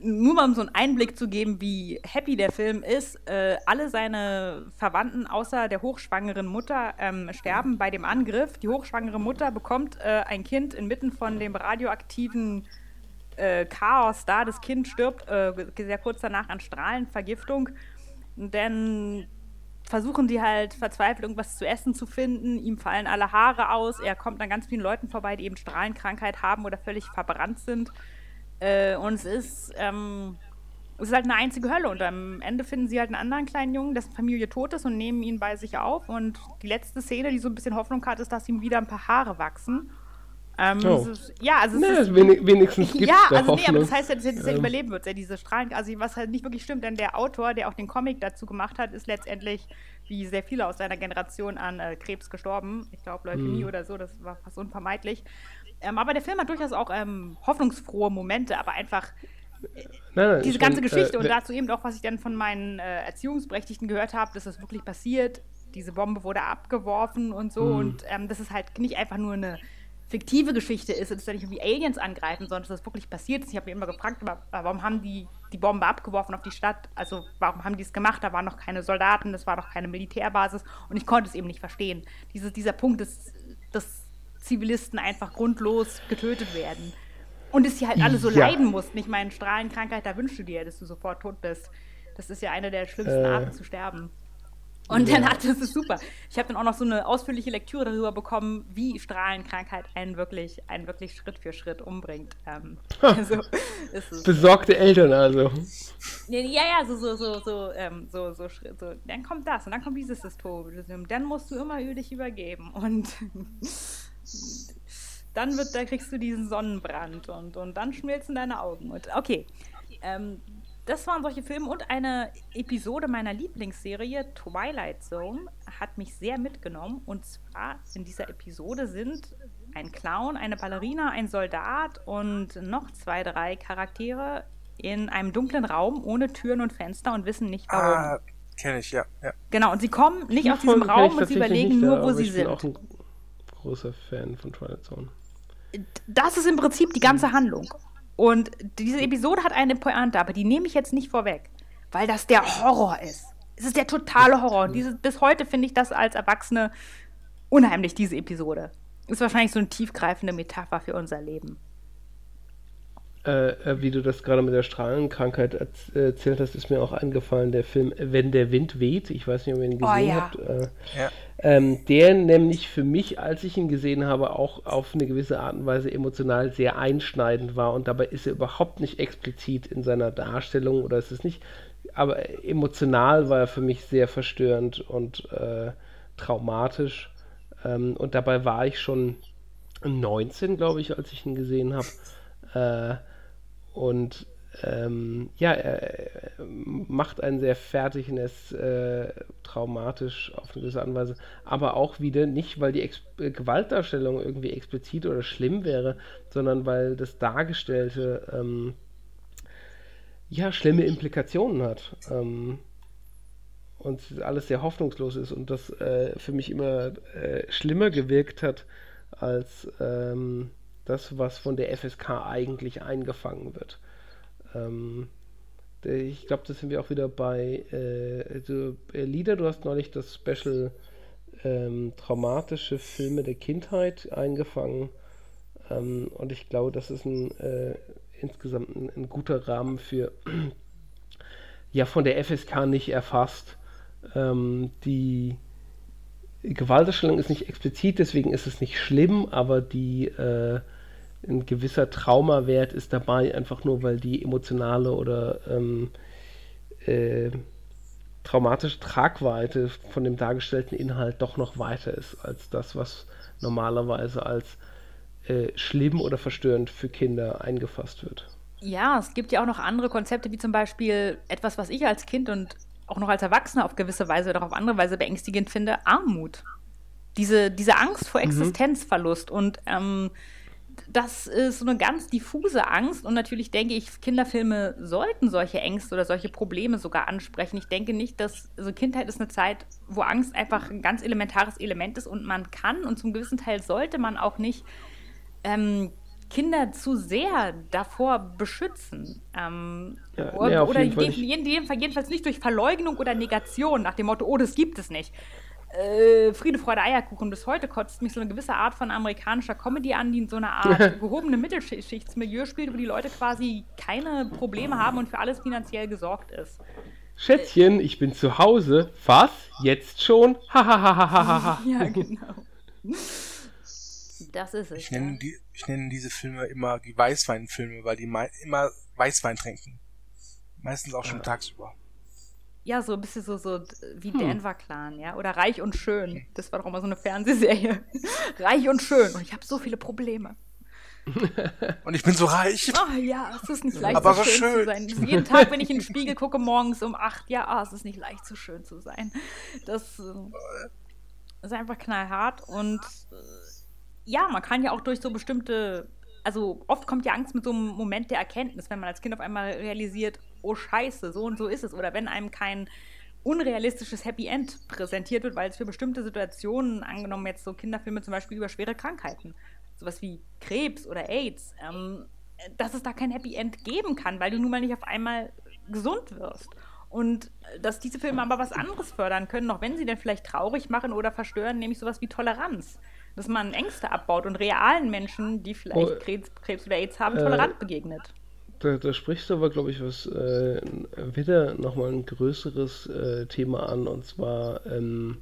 nur mal um so einen Einblick zu geben, wie happy der Film ist. Äh, alle seine Verwandten außer der hochschwangeren Mutter ähm, sterben bei dem Angriff. Die hochschwangere Mutter bekommt äh, ein Kind inmitten von dem radioaktiven äh, Chaos da. Das Kind stirbt äh, sehr kurz danach an Strahlenvergiftung. Denn versuchen die halt verzweifelt irgendwas zu essen zu finden. Ihm fallen alle Haare aus. Er kommt an ganz vielen Leuten vorbei, die eben Strahlenkrankheit haben oder völlig verbrannt sind. Äh, und es ist ähm, es ist halt eine einzige Hölle und am Ende finden sie halt einen anderen kleinen Jungen, dessen Familie tot ist und nehmen ihn bei sich auf und die letzte Szene, die so ein bisschen Hoffnung hat, ist, dass ihm wieder ein paar Haare wachsen. Ähm, oh. ist, ja, also es ist, wenig, wenigstens gibt's Ja, also nee, aber das heißt ja, dass er, dass er ähm. überleben wird, er diese Strahlen, also was halt nicht wirklich stimmt, denn der Autor, der auch den Comic dazu gemacht hat, ist letztendlich, wie sehr viele aus seiner Generation, an äh, Krebs gestorben. Ich glaube, Leukämie hm. oder so, das war fast unvermeidlich. Ähm, aber der Film hat durchaus auch ähm, hoffnungsfrohe Momente, aber einfach äh, nein, nein, diese ganze mein, Geschichte äh, und dazu eben auch, was ich dann von meinen äh, Erziehungsberechtigten gehört habe, dass das wirklich passiert. Diese Bombe wurde abgeworfen und so. Hm. Und ähm, das ist halt nicht einfach nur eine fiktive Geschichte ist, dass da nicht irgendwie Aliens angreifen, sondern dass das wirklich passiert ist. Ich habe mich immer gefragt, warum haben die die Bombe abgeworfen auf die Stadt? Also warum haben die es gemacht? Da waren noch keine Soldaten, das war noch keine Militärbasis und ich konnte es eben nicht verstehen. Diese, dieser Punkt, dass, dass Zivilisten einfach grundlos getötet werden. Und dass sie halt alle so ja. leiden mussten. Ich meine, Strahlenkrankheit, da wünschst du dir, dass du sofort tot bist. Das ist ja eine der schlimmsten äh. Arten zu sterben. Und ja. dann hat das ist super. Ich habe dann auch noch so eine ausführliche Lektüre darüber bekommen, wie Strahlenkrankheit einen wirklich, einen wirklich Schritt für Schritt umbringt. Ähm, also, Besorgte Eltern also. Ja, ja, so, so, so, so, ähm, so, so, so, dann kommt das und dann kommt dieses System. Dann musst du immer dich übergeben und dann wird, da kriegst du diesen Sonnenbrand und, und dann schmilzen deine Augen. Und, okay. Ähm, das waren solche Filme und eine Episode meiner Lieblingsserie Twilight Zone hat mich sehr mitgenommen. Und zwar in dieser Episode sind ein Clown, eine Ballerina, ein Soldat und noch zwei, drei Charaktere in einem dunklen Raum ohne Türen und Fenster und wissen nicht warum. Ah, kenne ich, ja, ja. Genau, und sie kommen nicht Die aus diesem Raum und sie überlegen nur, wo sie sind. Ich bin auch ein großer Fan von Twilight Zone. Das ist im Prinzip die ganze Handlung. Und diese Episode hat eine Pointe, aber die nehme ich jetzt nicht vorweg, weil das der Horror ist. Es ist der totale Horror. Diese, bis heute finde ich das als Erwachsene unheimlich, diese Episode. Ist wahrscheinlich so eine tiefgreifende Metapher für unser Leben. Äh, äh, wie du das gerade mit der Strahlenkrankheit erzählt hast, ist mir auch eingefallen, der Film Wenn der Wind weht. Ich weiß nicht, ob ihr ihn oh, gesehen oh, ja. habt. Äh, ja. ähm, der nämlich für mich, als ich ihn gesehen habe, auch auf eine gewisse Art und Weise emotional sehr einschneidend war. Und dabei ist er überhaupt nicht explizit in seiner Darstellung oder ist es nicht. Aber emotional war er für mich sehr verstörend und äh, traumatisch. Ähm, und dabei war ich schon 19, glaube ich, als ich ihn gesehen habe. Und ähm, ja, er, macht einen sehr fertig und ist äh, traumatisch auf eine gewisse Art und Weise. Aber auch wieder nicht, weil die Ex äh, Gewaltdarstellung irgendwie explizit oder schlimm wäre, sondern weil das Dargestellte ähm, ja schlimme Implikationen hat. Ähm, und alles sehr hoffnungslos ist und das äh, für mich immer äh, schlimmer gewirkt hat als ähm, das, was von der FSK eigentlich eingefangen wird. Ähm, ich glaube, das sind wir auch wieder bei äh, also, äh, Lieder. Du hast neulich das Special ähm, traumatische Filme der Kindheit eingefangen. Ähm, und ich glaube, das ist ein, äh, insgesamt ein, ein, guter Rahmen für, ja, von der FSK nicht erfasst. Ähm, die Gewalterstellung ist nicht explizit, deswegen ist es nicht schlimm, aber die äh, ein gewisser Traumawert ist dabei, einfach nur weil die emotionale oder ähm, äh, traumatische Tragweite von dem dargestellten Inhalt doch noch weiter ist als das, was normalerweise als äh, schlimm oder verstörend für Kinder eingefasst wird. Ja, es gibt ja auch noch andere Konzepte, wie zum Beispiel etwas, was ich als Kind und auch noch als Erwachsener auf gewisse Weise oder auf andere Weise beängstigend finde, Armut. Diese, diese Angst vor mhm. Existenzverlust mhm. und ähm, das ist so eine ganz diffuse Angst und natürlich denke ich, Kinderfilme sollten solche Ängste oder solche Probleme sogar ansprechen. Ich denke nicht, dass also Kindheit ist eine Zeit, wo Angst einfach ein ganz elementares Element ist und man kann und zum gewissen Teil sollte man auch nicht ähm, Kinder zu sehr davor beschützen. Ähm, ja, nee, oder jeden, jeden, jedenfalls nicht durch Verleugnung oder Negation nach dem Motto, oh, das gibt es nicht äh, Friede, Freude, Eierkuchen. Bis heute kotzt mich so eine gewisse Art von amerikanischer Comedy an, die in so einer Art gehobene Mittelschichtsmilieu spielt, wo die Leute quasi keine Probleme haben und für alles finanziell gesorgt ist. Schätzchen, ich bin zu Hause. Was? Jetzt schon? Hahaha. ja, genau. Das ist es. Ich nenne, ja. die, ich nenne diese Filme immer die Weißweinfilme, weil die immer Weißwein trinken. Meistens auch schon ja. tagsüber. Ja, so ein bisschen so, so wie hm. Denver Clan, ja. Oder Reich und Schön. Das war doch immer so eine Fernsehserie. Reich und Schön. Und ich habe so viele Probleme. Und ich bin so reich. Oh ja, es ist nicht leicht, Aber so schön, schön, zu sein. Jeden Tag, wenn ich in den Spiegel gucke, morgens um 8, ja, ah, es ist nicht leicht, so schön zu sein. Das äh, ist einfach knallhart. Und äh, ja, man kann ja auch durch so bestimmte, also oft kommt ja Angst mit so einem Moment der Erkenntnis, wenn man als Kind auf einmal realisiert, oh Scheiße, so und so ist es. Oder wenn einem kein unrealistisches Happy End präsentiert wird, weil es für bestimmte Situationen, angenommen jetzt so Kinderfilme zum Beispiel über schwere Krankheiten, sowas wie Krebs oder AIDS, ähm, dass es da kein Happy End geben kann, weil du nun mal nicht auf einmal gesund wirst. Und äh, dass diese Filme aber was anderes fördern können, auch wenn sie dann vielleicht traurig machen oder verstören, nämlich sowas wie Toleranz. Dass man Ängste abbaut und realen Menschen, die vielleicht oh, Krebs, Krebs, oder AIDS haben, tolerant äh, begegnet. Da, da, sprichst du aber, glaube ich, was äh, wieder nochmal ein größeres äh, Thema an, und zwar ähm,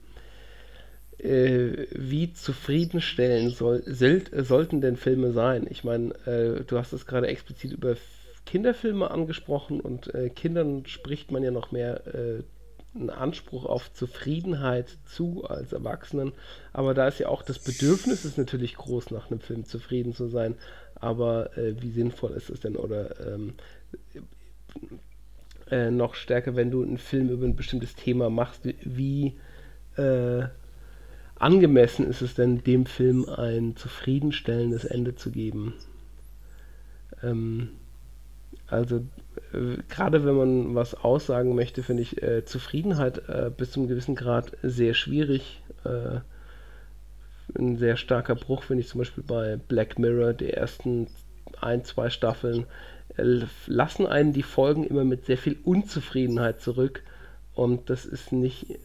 äh, wie zufriedenstellend soll, soll, sollten denn Filme sein? Ich meine, äh, du hast es gerade explizit über Kinderfilme angesprochen und äh, Kindern spricht man ja noch mehr äh, einen Anspruch auf Zufriedenheit zu als Erwachsenen. Aber da ist ja auch das Bedürfnis ist natürlich groß, nach einem Film zufrieden zu sein. Aber äh, wie sinnvoll ist es denn? Oder ähm, äh, noch stärker, wenn du einen Film über ein bestimmtes Thema machst, wie angemessen ist es denn, dem Film ein zufriedenstellendes Ende zu geben? Ähm, also äh, gerade wenn man was aussagen möchte, finde ich äh, Zufriedenheit äh, bis zu einem gewissen Grad sehr schwierig. Äh, ein sehr starker Bruch finde ich zum Beispiel bei Black Mirror, die ersten ein, zwei Staffeln äh, lassen einen die Folgen immer mit sehr viel Unzufriedenheit zurück. Und das ist nicht äh,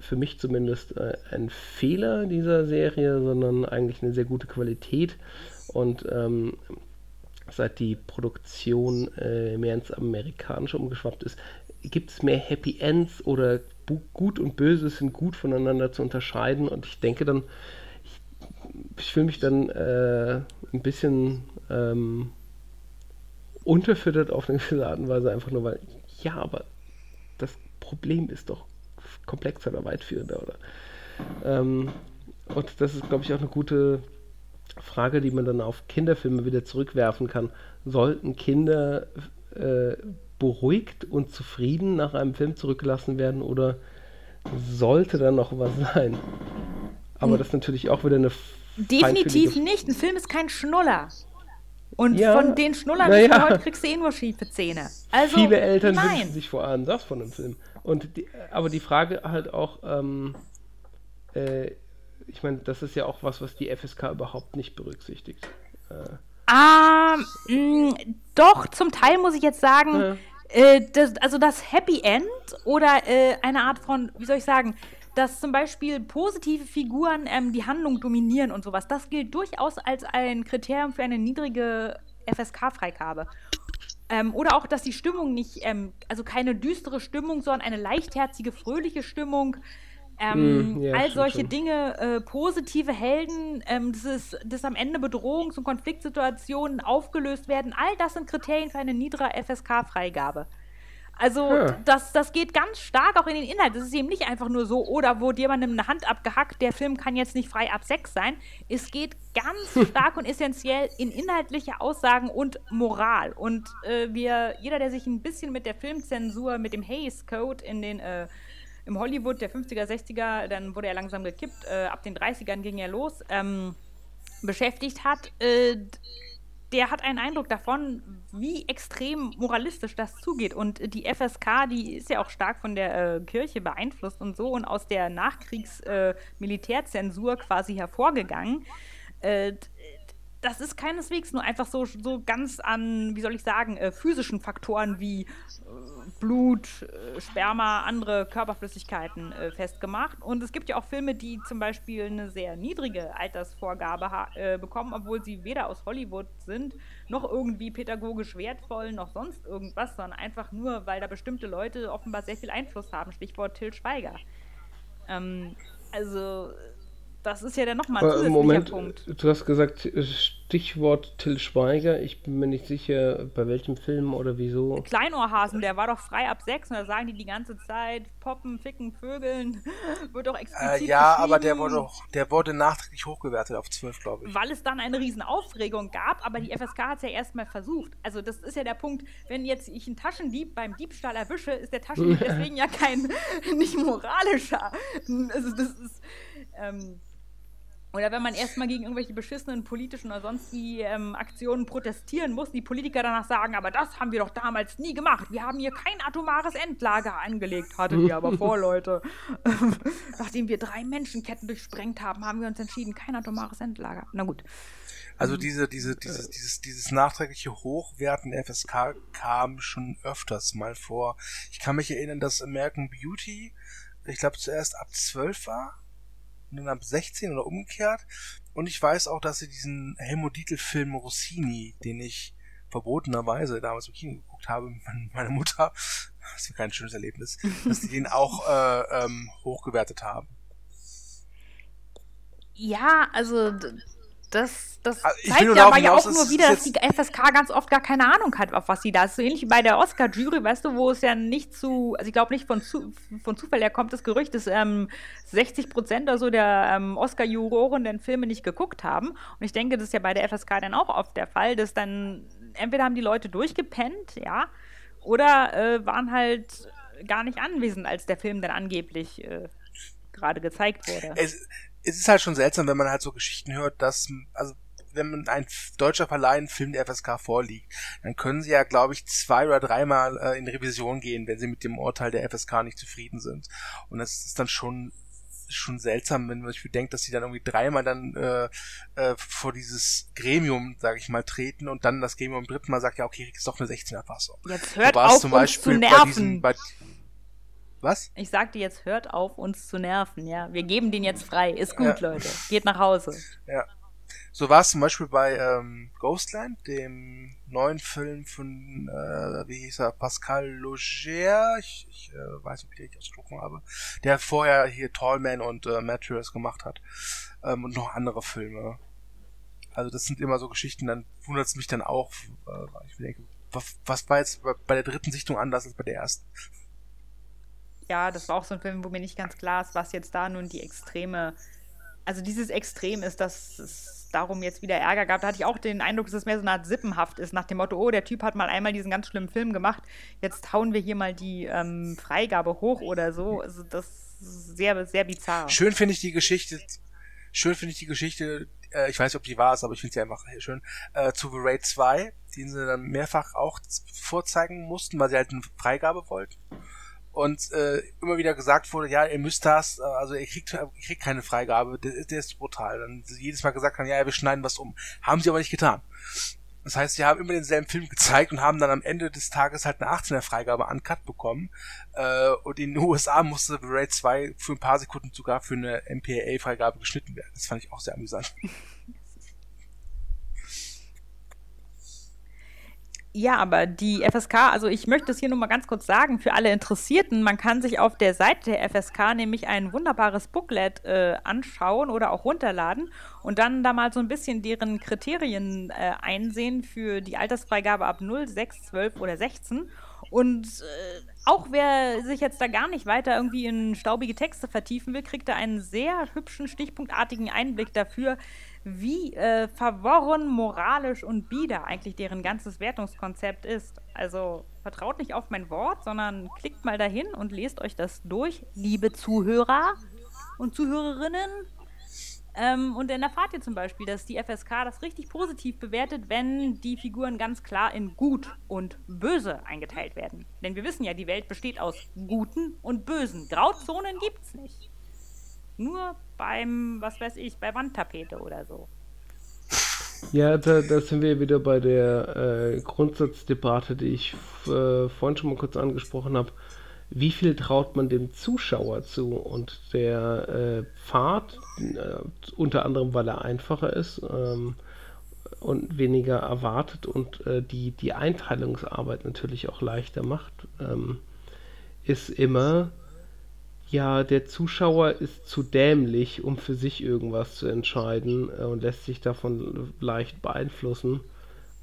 für mich zumindest ein Fehler dieser Serie, sondern eigentlich eine sehr gute Qualität. Und ähm, seit die Produktion äh, mehr ins Amerikanische umgeschwappt ist, gibt es mehr Happy Ends oder Gut und Böse sind gut voneinander zu unterscheiden. Und ich denke dann, ich, ich fühle mich dann äh, ein bisschen ähm, unterfüttert auf eine gewisse Art und Weise, einfach nur weil, ja, aber das Problem ist doch komplexer oder weitführender. Oder? Ähm, und das ist, glaube ich, auch eine gute Frage, die man dann auf Kinderfilme wieder zurückwerfen kann. Sollten Kinder äh, beruhigt und zufrieden nach einem Film zurückgelassen werden oder sollte da noch was sein? Aber hm. das ist natürlich auch wieder eine. Definitiv nicht. Ein Film ist kein Schnuller. Und ja, von den Schnullern ja. heute kriegst du eh nur schiefe Zähne. Also, Viele Eltern nein. wünschen sich vor allem das von einem Film. Und die, aber die Frage halt auch, ähm, äh, ich meine, das ist ja auch was, was die FSK überhaupt nicht berücksichtigt. Äh. Ah, mh, doch, zum Teil muss ich jetzt sagen, ja. äh, das, also das Happy End oder äh, eine Art von, wie soll ich sagen, dass zum Beispiel positive Figuren ähm, die Handlung dominieren und sowas, das gilt durchaus als ein Kriterium für eine niedrige FSK-Freigabe. Ähm, oder auch, dass die Stimmung nicht, ähm, also keine düstere Stimmung, sondern eine leichtherzige, fröhliche Stimmung. Ähm, mm, ja, all solche schon. Dinge, äh, positive Helden, ähm, das ist, dass am Ende Bedrohungs- und Konfliktsituationen aufgelöst werden, all das sind Kriterien für eine niedere FSK-Freigabe. Also ja. das, das geht ganz stark auch in den Inhalt. Das ist eben nicht einfach nur so, oder wurde jemandem eine Hand abgehackt, der Film kann jetzt nicht frei ab Sex sein. Es geht ganz stark und essentiell in inhaltliche Aussagen und Moral. Und äh, wir, jeder, der sich ein bisschen mit der Filmzensur, mit dem Hays Code in den äh, im Hollywood der 50er, 60er, dann wurde er langsam gekippt, äh, ab den 30ern ging er los, ähm, beschäftigt hat, äh, der hat einen Eindruck davon, wie extrem moralistisch das zugeht. Und die FSK, die ist ja auch stark von der äh, Kirche beeinflusst und so und aus der Nachkriegs-Militärzensur äh, quasi hervorgegangen. Das ist keineswegs nur einfach so, so ganz an, wie soll ich sagen, äh, physischen Faktoren wie äh, Blut, äh, Sperma, andere Körperflüssigkeiten äh, festgemacht. Und es gibt ja auch Filme, die zum Beispiel eine sehr niedrige Altersvorgabe äh, bekommen, obwohl sie weder aus Hollywood sind, noch irgendwie pädagogisch wertvoll, noch sonst irgendwas, sondern einfach nur, weil da bestimmte Leute offenbar sehr viel Einfluss haben. Stichwort Till Schweiger. Ähm, also das ist ja dann nochmal ein zusätzlicher Moment, Punkt. Du hast gesagt, Stichwort Till Schweiger. Ich bin mir nicht sicher, bei welchem Film oder wieso. Kleinohrhasen, der war doch frei ab sechs und da sagen die die ganze Zeit, poppen, ficken, vögeln. Wird doch explizit äh, Ja, aber der wurde, der wurde nachträglich hochgewertet auf zwölf, glaube ich. Weil es dann eine riesen Aufregung gab, aber die FSK hat es ja erstmal versucht. Also das ist ja der Punkt, wenn jetzt ich einen Taschendieb beim Diebstahl erwische, ist der Taschendieb deswegen ja kein, nicht moralischer. Also das ist, ähm, oder wenn man erstmal gegen irgendwelche beschissenen politischen oder sonstigen ähm, Aktionen protestieren muss, die Politiker danach sagen, aber das haben wir doch damals nie gemacht. Wir haben hier kein atomares Endlager angelegt. Hattet ihr aber vor, Leute. Nachdem wir drei Menschenketten durchsprengt haben, haben wir uns entschieden, kein atomares Endlager. Na gut. Also diese, diese, dieses, dieses, dieses nachträgliche Hochwerten der FSK kam schon öfters mal vor. Ich kann mich erinnern, dass American Beauty, ich glaube, zuerst ab 12 war und dann ab 16 oder umgekehrt. Und ich weiß auch, dass sie diesen Helmut Dietl-Film Rossini, den ich verbotenerweise damals im Kino geguckt habe, meine Mutter, das war kein schönes Erlebnis, dass sie den auch äh, ähm, hochgewertet haben. Ja, also das, das also zeigt ja aber ja auch nur wieder, dass die FSK ganz oft gar keine Ahnung hat, auf was sie da ist. So ähnlich wie bei der Oscar-Jury, weißt du, wo es ja nicht zu, also ich glaube nicht von, zu, von Zufall her kommt das Gerücht, dass ähm, 60 Prozent oder so der ähm, Oscar-Juroren den Filme nicht geguckt haben. Und ich denke, das ist ja bei der FSK dann auch oft der Fall, dass dann entweder haben die Leute durchgepennt, ja, oder äh, waren halt gar nicht anwesend, als der Film dann angeblich äh, gerade gezeigt wurde. Es, es ist halt schon seltsam, wenn man halt so Geschichten hört, dass, also wenn man ein deutscher Verleih einen Film der FSK vorliegt, dann können sie ja, glaube ich, zwei oder dreimal äh, in Revision gehen, wenn sie mit dem Urteil der FSK nicht zufrieden sind. Und das ist dann schon schon seltsam, wenn man sich bedenkt, dass sie dann irgendwie dreimal dann äh, äh, vor dieses Gremium, sage ich mal, treten und dann das Gremium im dritten Mal sagt, ja, okay, ist doch eine 16er Fassung. Jetzt hört auf, zum Beispiel uns zu nerven. Bei diesem, bei, was? Ich sagte jetzt, hört auf, uns zu nerven, ja. Wir geben den jetzt frei. Ist gut, ja. Leute. Geht nach Hause. Ja. So war es zum Beispiel bei ähm, Ghostland, dem neuen Film von, äh, wie hieß er, Pascal Loger, ich, ich äh, weiß nicht, wie ich ausgesprochen habe, der vorher hier Tallman und äh, Mattress gemacht hat ähm, und noch andere Filme. Also das sind immer so Geschichten, dann wundert es mich dann auch, äh, ich denke, was, was war jetzt bei der dritten Sichtung anders als bei der ersten? Ja, das war auch so ein Film, wo mir nicht ganz klar ist, was jetzt da nun die extreme, also dieses Extrem ist, dass es darum jetzt wieder Ärger gab. Da hatte ich auch den Eindruck, dass es mehr so eine Art Sippenhaft ist, nach dem Motto, oh, der Typ hat mal einmal diesen ganz schlimmen Film gemacht, jetzt hauen wir hier mal die ähm, Freigabe hoch oder so. Also das ist sehr, sehr bizarr. Schön finde ich die Geschichte, schön finde ich die Geschichte, äh, ich weiß nicht, ob die war ist, aber ich finde sie einfach schön, äh, zu The Raid 2, den sie dann mehrfach auch vorzeigen mussten, weil sie halt eine Freigabe wollten und äh, immer wieder gesagt wurde, ja, ihr müsst das, äh, also ihr kriegt, ihr kriegt keine Freigabe, der, der ist brutal. Dann jedes Mal gesagt haben, ja, wir schneiden was um. Haben sie aber nicht getan. Das heißt, sie haben immer denselben Film gezeigt und haben dann am Ende des Tages halt eine 18er Freigabe an Cut bekommen. Äh, und in den USA musste The Raid 2 für ein paar Sekunden sogar für eine MPAA Freigabe geschnitten werden. Das fand ich auch sehr amüsant. Ja, aber die FSK, also ich möchte es hier nur mal ganz kurz sagen, für alle Interessierten, man kann sich auf der Seite der FSK nämlich ein wunderbares Booklet äh, anschauen oder auch runterladen und dann da mal so ein bisschen deren Kriterien äh, einsehen für die Altersfreigabe ab 0, 6, 12 oder 16. Und äh, auch wer sich jetzt da gar nicht weiter irgendwie in staubige Texte vertiefen will, kriegt da einen sehr hübschen, stichpunktartigen Einblick dafür, wie äh, verworren, moralisch und bieder eigentlich deren ganzes Wertungskonzept ist. Also vertraut nicht auf mein Wort, sondern klickt mal dahin und lest euch das durch, liebe Zuhörer und Zuhörerinnen. Ähm, und dann erfahrt ihr zum Beispiel, dass die FSK das richtig positiv bewertet, wenn die Figuren ganz klar in gut und böse eingeteilt werden. Denn wir wissen ja, die Welt besteht aus Guten und Bösen. Grauzonen gibt's nicht. Nur beim, was weiß ich, bei Wandtapete oder so. Ja, da, da sind wir wieder bei der äh, Grundsatzdebatte, die ich äh, vorhin schon mal kurz angesprochen habe. Wie viel traut man dem Zuschauer zu? Und der äh, Pfad, äh, unter anderem weil er einfacher ist ähm, und weniger erwartet und äh, die, die Einteilungsarbeit natürlich auch leichter macht, ähm, ist immer ja, der Zuschauer ist zu dämlich, um für sich irgendwas zu entscheiden äh, und lässt sich davon leicht beeinflussen.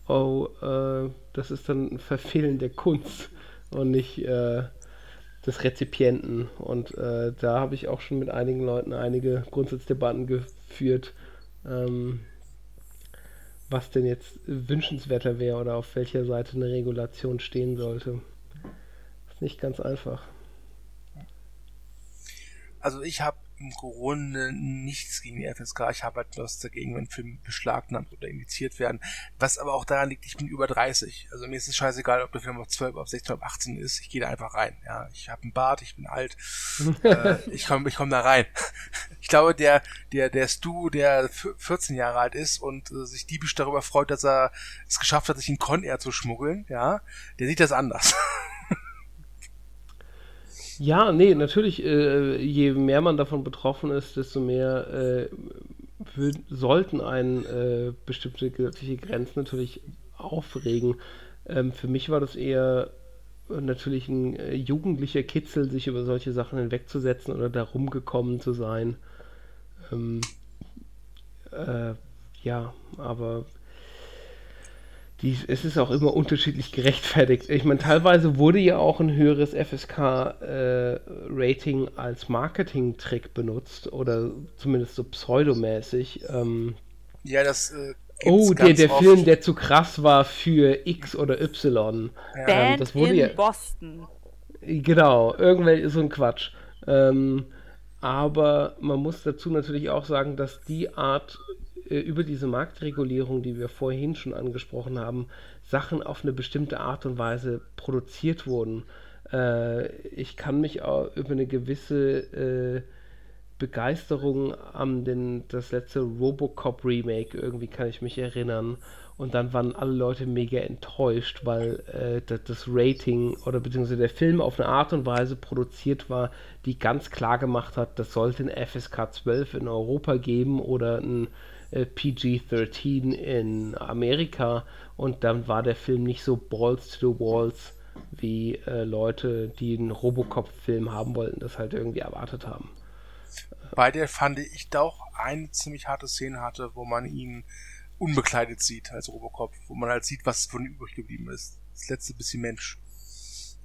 Oh, äh, das ist dann ein Verfehlen der Kunst und nicht äh, des Rezipienten. Und äh, da habe ich auch schon mit einigen Leuten einige Grundsatzdebatten geführt, ähm, was denn jetzt wünschenswerter wäre oder auf welcher Seite eine Regulation stehen sollte. Ist nicht ganz einfach. Also ich habe im Grunde nichts gegen die FSK. Ich habe halt was dagegen, wenn Filme beschlagnahmt oder indiziert werden. Was aber auch daran liegt, ich bin über 30. Also mir ist es scheißegal, ob der Film auf 12, auf 16, auf 18 ist. Ich gehe da einfach rein. Ja, ich habe einen Bart, ich bin alt. äh, ich komme ich komm da rein. Ich glaube, der, der, der Stu, der 14 Jahre alt ist und äh, sich diebisch darüber freut, dass er es geschafft hat, sich in Con Air zu schmuggeln, ja, der sieht das anders. Ja, nee, natürlich, äh, je mehr man davon betroffen ist, desto mehr äh, sollten einen äh, bestimmte gesetzliche Grenzen natürlich aufregen. Ähm, für mich war das eher natürlich ein äh, jugendlicher Kitzel, sich über solche Sachen hinwegzusetzen oder darum gekommen zu sein. Ähm, äh, ja, aber die, es ist auch immer unterschiedlich gerechtfertigt. Ich meine, teilweise wurde ja auch ein höheres FSK-Rating äh, als Marketing-Trick benutzt oder zumindest so pseudomäßig. Ähm, ja, das. Äh, oh, der, der Film, der zu krass war für X oder Y. Ja. Band ähm, das wurde in ja, Boston. Genau, irgendwelche so ein Quatsch. Ähm, aber man muss dazu natürlich auch sagen, dass die Art über diese Marktregulierung, die wir vorhin schon angesprochen haben, Sachen auf eine bestimmte Art und Weise produziert wurden. Äh, ich kann mich auch über eine gewisse äh, Begeisterung an den, das letzte Robocop Remake irgendwie kann ich mich erinnern. Und dann waren alle Leute mega enttäuscht, weil äh, das, Rating oder beziehungsweise der Film auf eine Art und Weise produziert war, die ganz klar gemacht hat, das sollte ein FSK 12 in Europa geben oder ein äh, PG-13 in Amerika und dann war der Film nicht so balls to the walls, wie äh, Leute, die einen Robocop-Film haben wollten, das halt irgendwie erwartet haben. Bei der fand ich doch eine ziemlich harte Szene hatte, wo man ihn unbekleidet sieht als Robocop, wo man halt sieht, was von ihm übrig geblieben ist. Das letzte bisschen Mensch.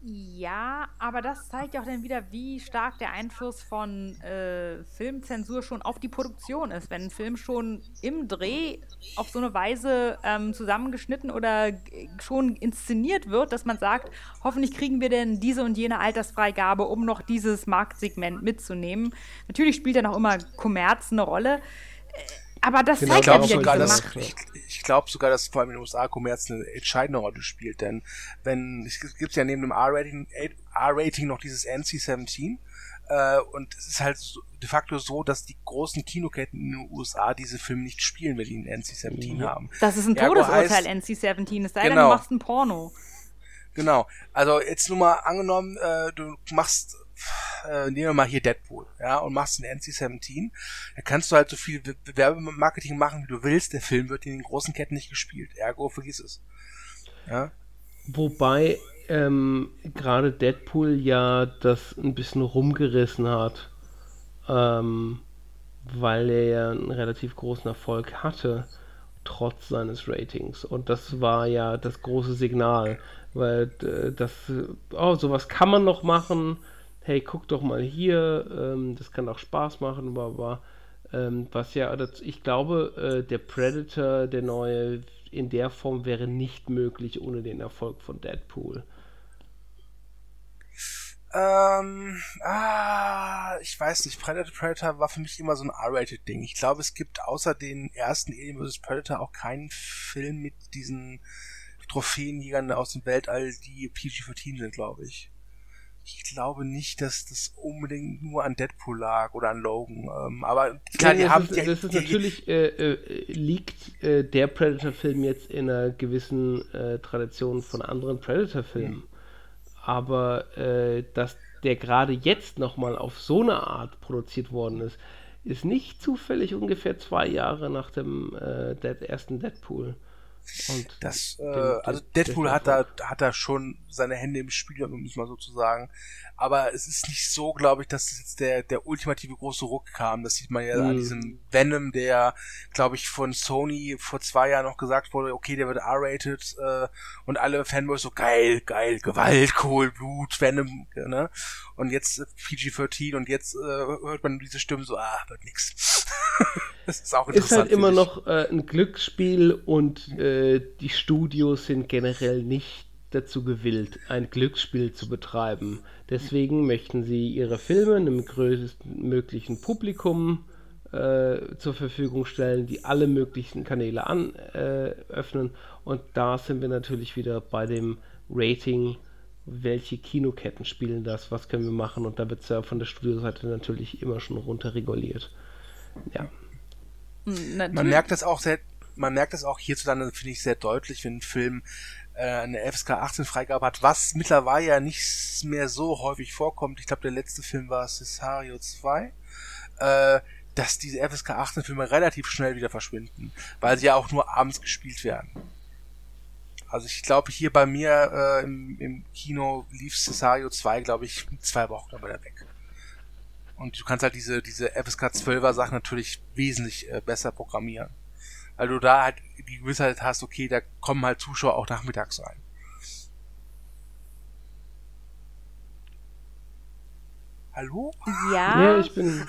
Ja, aber das zeigt ja auch dann wieder, wie stark der Einfluss von äh, Filmzensur schon auf die Produktion ist. Wenn ein Film schon im Dreh auf so eine Weise ähm, zusammengeschnitten oder schon inszeniert wird, dass man sagt, hoffentlich kriegen wir denn diese und jene Altersfreigabe, um noch dieses Marktsegment mitzunehmen. Natürlich spielt dann auch immer Kommerz eine Rolle. Aber das genau, zeigt ja wieder sogar, diese Macht. Ich, ich glaube sogar, dass vor allem in den USA Kommerz eine entscheidende Rolle spielt, denn wenn es gibt ja neben dem R-Rating R-Rating noch dieses NC-17 äh, und es ist halt so, de facto so, dass die großen Kinoketten in den USA diese Filme nicht spielen, wenn die einen NC-17 mhm. haben. Das ist ein Todesurteil NC-17, es sei genau. denn, du machst ein Porno. Genau. Also jetzt nur mal angenommen, äh, du machst äh, nehmen wir mal hier Deadpool, ja, und machst einen NC-17, da kannst du halt so viel Werbemarketing machen, wie du willst, der Film wird in den großen Ketten nicht gespielt, ergo vergiss es. Ja. Wobei ähm, gerade Deadpool ja das ein bisschen rumgerissen hat, ähm, weil er ja einen relativ großen Erfolg hatte, trotz seines Ratings. Und das war ja das große Signal, weil äh, das, oh, sowas kann man noch machen, hey, guck doch mal hier, ähm, das kann auch Spaß machen, aber ähm, was ja, ich glaube, äh, der Predator, der neue, in der Form wäre nicht möglich ohne den Erfolg von Deadpool. Ähm, ah, ich weiß nicht, Predator Predator war für mich immer so ein R-Rated-Ding. Ich glaube, es gibt außer den ersten Alien vs. Predator auch keinen Film mit diesen Trophäenjägern aus dem Weltall, die PG-14 sind, glaube ich ich glaube nicht, dass das unbedingt nur an Deadpool lag oder an Logan. Ähm, aber klar, die haben. Ist, die, das ist natürlich, äh, äh, liegt äh, der Predator-Film jetzt in einer gewissen äh, Tradition von anderen Predator-Filmen. Mhm. Aber äh, dass der gerade jetzt nochmal auf so eine Art produziert worden ist, ist nicht zufällig ungefähr zwei Jahre nach dem äh, ersten Deadpool. Und das, äh, also Deadpool hat da, hat da schon seine Hände im Spiel, um es mal so zu sagen. Aber es ist nicht so, glaube ich, dass jetzt der, der ultimative große Ruck kam. Das sieht man ja mhm. an diesem Venom, der, glaube ich, von Sony vor zwei Jahren noch gesagt wurde, okay, der wird R-rated, äh, und alle Fanboys so, geil, geil, Gewalt, Kohl, Blut, Venom, ne? Und jetzt äh, PG-13 und jetzt äh, hört man diese Stimmen so, ah, wird nix. das ist auch interessant. Ist halt immer noch äh, ein Glücksspiel und äh, die Studios sind generell nicht dazu gewillt, ein Glücksspiel zu betreiben. Deswegen möchten sie ihre Filme einem größten möglichen Publikum äh, zur Verfügung stellen, die alle möglichen Kanäle an, äh, öffnen. Und da sind wir natürlich wieder bei dem Rating, welche Kinoketten spielen das, was können wir machen. Und da wird es ja von der Studioseite natürlich immer schon runterreguliert. Ja. Natürlich. Man merkt das auch sehr, man merkt das auch hierzulande, finde ich, sehr deutlich, wenn ein Film äh, eine FSK 18 Freigabe hat, was mittlerweile ja nicht mehr so häufig vorkommt. Ich glaube, der letzte Film war Cesario 2. Äh, dass diese FSK 18 Filme relativ schnell wieder verschwinden, weil sie ja auch nur abends gespielt werden. Also ich glaube, hier bei mir äh, im, im Kino lief Cesario 2, glaube ich, zwei Wochen wieder weg. Und du kannst halt diese, diese FSK 12er Sachen natürlich wesentlich äh, besser programmieren weil du da halt die Gewissheit hast, okay, da kommen halt Zuschauer auch nachmittags rein. Hallo? Ja. Ja, ich bin.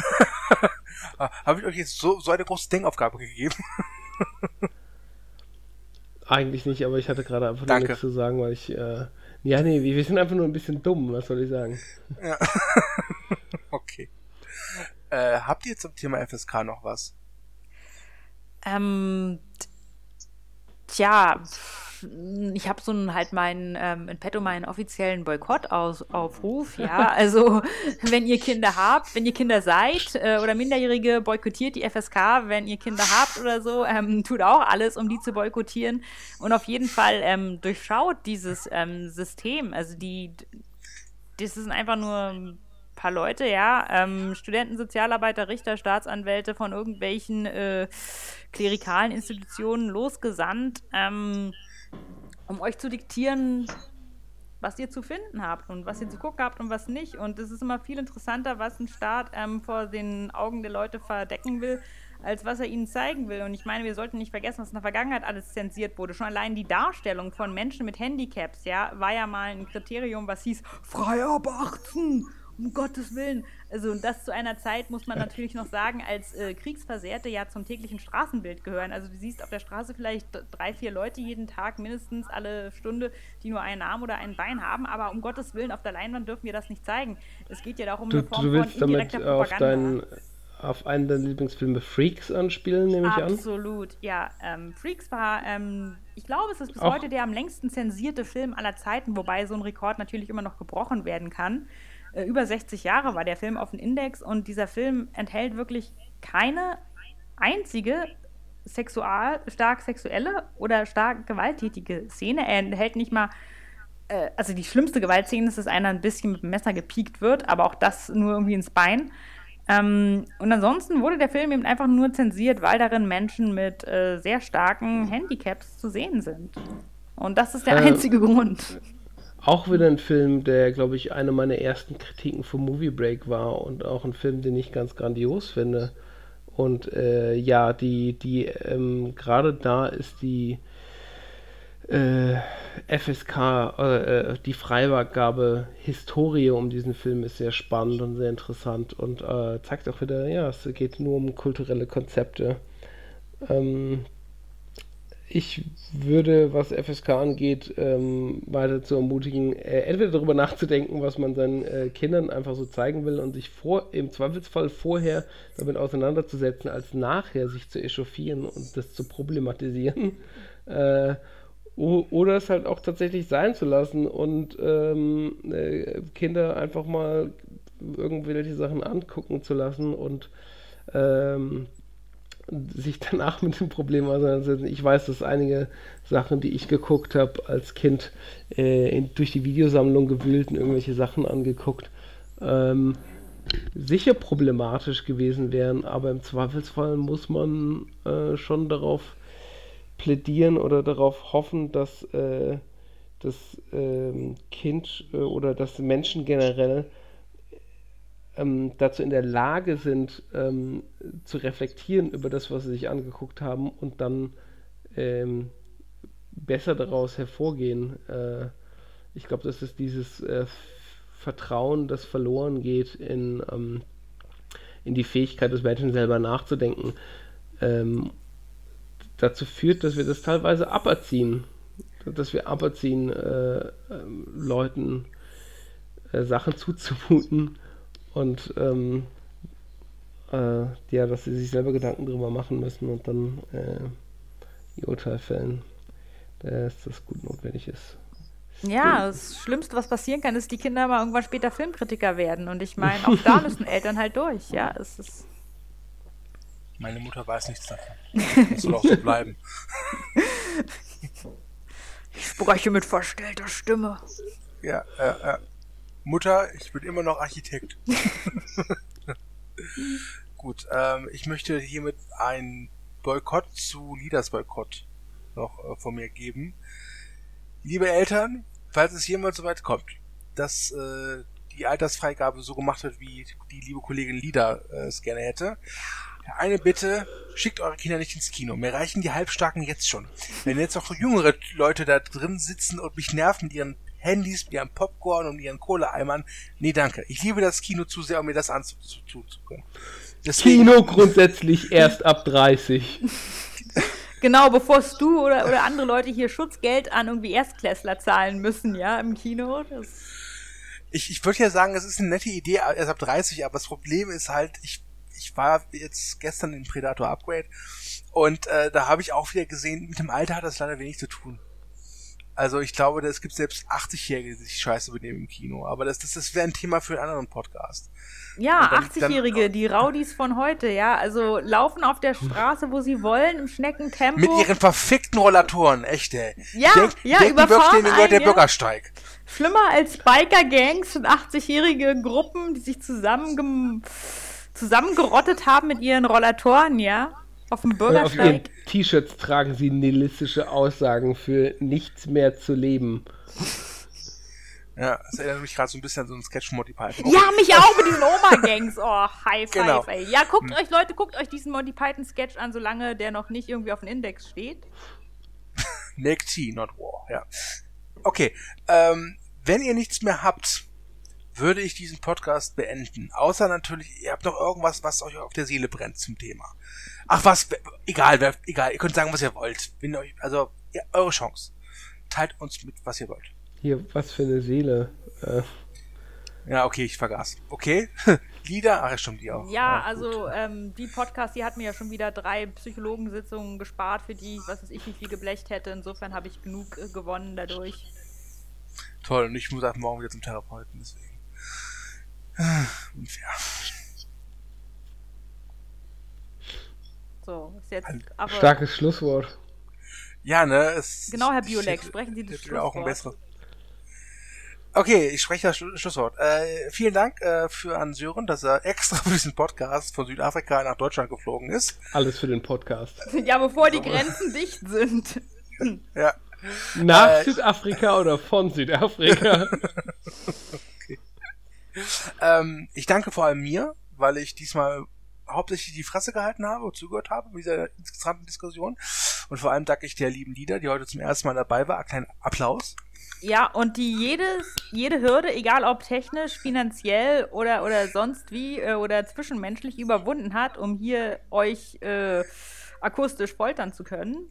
Habe ich euch jetzt so, so eine große Denkaufgabe gegeben? Eigentlich nicht, aber ich hatte gerade einfach nur nichts zu sagen, weil ich. Äh, ja, nee, wir sind einfach nur ein bisschen dumm, was soll ich sagen? Ja. okay. Äh, habt ihr zum Thema FSK noch was? Ähm, tja, ich habe so einen, halt meinen, ähm, in petto meinen offiziellen Boykottaufruf, ja. Also, wenn ihr Kinder habt, wenn ihr Kinder seid äh, oder Minderjährige, boykottiert die FSK, wenn ihr Kinder habt oder so, ähm, tut auch alles, um die zu boykottieren. Und auf jeden Fall ähm, durchschaut dieses ähm, System. Also, die, das sind einfach nur paar Leute, ja, ähm, Studenten, Sozialarbeiter, Richter, Staatsanwälte von irgendwelchen äh, klerikalen Institutionen losgesandt, ähm, um euch zu diktieren, was ihr zu finden habt und was ihr zu gucken habt und was nicht. Und es ist immer viel interessanter, was ein Staat ähm, vor den Augen der Leute verdecken will, als was er ihnen zeigen will. Und ich meine, wir sollten nicht vergessen, was in der Vergangenheit alles zensiert wurde. Schon allein die Darstellung von Menschen mit Handicaps, ja, war ja mal ein Kriterium, was hieß, frei ab 18 um Gottes Willen. Also und das zu einer Zeit, muss man natürlich noch sagen, als äh, Kriegsversehrte ja zum täglichen Straßenbild gehören. Also du siehst auf der Straße vielleicht drei, vier Leute jeden Tag, mindestens alle Stunde, die nur einen Arm oder ein Bein haben, aber um Gottes Willen, auf der Leinwand dürfen wir das nicht zeigen. Es geht ja darum, du, eine Form du willst von damit. Auf deinen auf einen deiner Lieblingsfilme Freaks anspielen, nehme ich Absolut, an. Absolut, ja. Ähm, Freaks war, ähm, ich glaube, es ist bis Auch. heute der am längsten zensierte Film aller Zeiten, wobei so ein Rekord natürlich immer noch gebrochen werden kann. Äh, über 60 Jahre war der Film auf dem Index und dieser Film enthält wirklich keine einzige sexual, stark sexuelle oder stark gewalttätige Szene. Er enthält nicht mal, äh, also die schlimmste Gewaltszene ist, dass einer ein bisschen mit dem Messer gepiekt wird, aber auch das nur irgendwie ins Bein. Ähm, und ansonsten wurde der Film eben einfach nur zensiert, weil darin Menschen mit äh, sehr starken Handicaps zu sehen sind. Und das ist der äh, einzige Grund. Auch wieder ein Film, der, glaube ich, eine meiner ersten Kritiken für Movie Break war und auch ein Film, den ich ganz grandios finde. Und äh, ja, die, die, ähm, gerade da ist die äh, FSK, äh, die Freigabe Historie um diesen Film ist sehr spannend und sehr interessant und äh, zeigt auch wieder, ja, es geht nur um kulturelle Konzepte. Ähm, ich würde, was FSK angeht, ähm, weiter zu ermutigen, äh, entweder darüber nachzudenken, was man seinen äh, Kindern einfach so zeigen will und sich vor, im Zweifelsfall vorher damit auseinanderzusetzen, als nachher sich zu echauffieren und das zu problematisieren. Äh, oder es halt auch tatsächlich sein zu lassen und ähm, äh, Kinder einfach mal irgendwelche Sachen angucken zu lassen und ähm, sich danach mit dem Problem auseinandersetzen. Ich weiß, dass einige Sachen, die ich geguckt habe als Kind, äh, in, durch die Videosammlung gewühlt und irgendwelche Sachen angeguckt, ähm, sicher problematisch gewesen wären, aber im Zweifelsfall muss man äh, schon darauf plädieren oder darauf hoffen, dass äh, das ähm, Kind äh, oder dass Menschen generell ähm, dazu in der Lage sind, ähm, zu reflektieren über das, was sie sich angeguckt haben und dann ähm, besser daraus hervorgehen. Äh, ich glaube, das ist dieses äh, Vertrauen, das verloren geht in, ähm, in die Fähigkeit des Menschen selber nachzudenken, ähm, dazu führt, dass wir das teilweise aberziehen. Dass wir aberziehen, äh, ähm, Leuten äh, Sachen zuzumuten und ähm, äh, ja, dass sie sich selber Gedanken drüber machen müssen und dann äh, ihr Urteil fällen, dass das gut notwendig ist. Ja, das Schlimmste, was passieren kann, ist, die Kinder mal irgendwann später Filmkritiker werden. Und ich meine, auch da müssen Eltern halt durch. Ja, es ist. Meine Mutter weiß nichts davon. Das soll auch so bleiben. Ich spreche mit verstellter Stimme. Ja, äh, äh. Mutter, ich bin immer noch Architekt. Gut, ähm, ich möchte hiermit ein Boykott zu Leaders Boykott noch äh, von mir geben. Liebe Eltern, falls es jemals soweit kommt, dass äh, die Altersfreigabe so gemacht wird, wie die liebe Kollegin Lieder äh, es gerne hätte. Eine Bitte, schickt eure Kinder nicht ins Kino. Mir reichen die Halbstarken jetzt schon. Wenn jetzt auch jüngere Leute da drin sitzen und mich nerven mit ihren Handys, mit ihren Popcorn und ihren Kohleeimern, nee, danke. Ich liebe das Kino zu sehr, um mir das anzutun zu können. Deswegen, Kino grundsätzlich erst ab 30. Genau, bevor du oder, oder andere Leute hier Schutzgeld an irgendwie Erstklässler zahlen müssen, ja, im Kino. Das ich ich würde ja sagen, es ist eine nette Idee, erst ab 30, aber das Problem ist halt, ich, ich war jetzt gestern in Predator Upgrade und äh, da habe ich auch wieder gesehen, mit dem Alter hat das leider wenig zu tun. Also ich glaube, es gibt selbst 80-Jährige, die sich scheiße benehmen im Kino. Aber das, das, das wäre ein Thema für einen anderen Podcast. Ja, 80-Jährige, die Raudis von heute, ja. Also laufen auf der Straße, wo sie wollen, im Schneckentempo. Mit ihren verfickten Rollatoren, echt, ey. Ja, Denk, ja, überfahren wirklich, einen, der ja. Bürgersteig. Schlimmer als Biker-Gangs und 80-jährige Gruppen, die sich zusammen zusammengerottet haben mit ihren Rollatoren, ja. Auf dem Bürgersteig. Auf ihren T-Shirts tragen sie nihilistische Aussagen für nichts mehr zu leben. Ja, das erinnert mich gerade so ein bisschen an so einen Sketch Monty Python. Okay. Ja, mich auch mit diesen Oma-Gangs. Oh, High Five, genau. ey. Ja, guckt hm. euch, Leute, guckt euch diesen Monty Python-Sketch an, solange der noch nicht irgendwie auf dem Index steht. Make tea, not war, ja. Okay, ähm, wenn ihr nichts mehr habt, würde ich diesen Podcast beenden. Außer natürlich, ihr habt noch irgendwas, was euch auf der Seele brennt zum Thema. Ach was, egal, wer, egal, ihr könnt sagen, was ihr wollt. Wenn euch, also, ja, eure Chance. Teilt uns mit, was ihr wollt. Hier, was für eine Seele. Äh. Ja, okay, ich vergaß. Okay. Lieder, ach, stimmt die auch. Ja, ja also ähm, die Podcast, die hat mir ja schon wieder drei Psychologensitzungen gespart, für die, was weiß ich, wie viel geblecht hätte. Insofern habe ich genug äh, gewonnen dadurch. Toll, und ich muss auch morgen wieder zum Therapeuten, deswegen. Unfair. So, ist jetzt aber Starkes Schlusswort. Ja, ne? Es, genau, Herr Biolek, sprechen Sie das Schlusswort. auch ein besseres. Okay, ich spreche das Schlusswort. Äh, vielen Dank äh, für an Sören, dass er extra für diesen Podcast von Südafrika nach Deutschland geflogen ist. Alles für den Podcast. ja, bevor die Grenzen dicht sind. ja. Nach äh, Südafrika oder von Südafrika? Ähm, ich danke vor allem mir, weil ich diesmal hauptsächlich die Fresse gehalten habe und zugehört habe mit dieser interessanten Diskussion. Und vor allem danke ich der lieben Lieder, die heute zum ersten Mal dabei war. Einen kleinen Applaus. Ja, und die jedes, jede Hürde, egal ob technisch, finanziell oder, oder sonst wie äh, oder zwischenmenschlich überwunden hat, um hier euch äh, akustisch foltern zu können.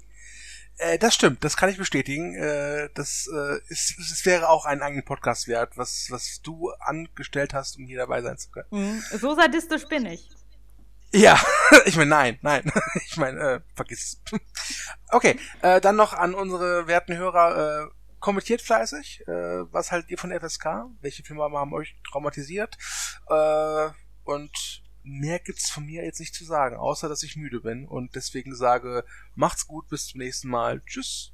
Äh, das stimmt, das kann ich bestätigen. Äh, das äh, ist, es wäre auch einen eigenen Podcast wert, was, was du angestellt hast, um hier dabei sein zu können. Mhm. So sadistisch bin ich. Ja, ich meine, nein, nein. Ich meine, äh, vergiss. Okay, äh, dann noch an unsere werten Hörer, äh, kommentiert fleißig, äh, was halt ihr von FSK, welche Filme haben euch traumatisiert äh, und mehr gibt's von mir jetzt nicht zu sagen, außer dass ich müde bin und deswegen sage, macht's gut, bis zum nächsten Mal. Tschüss.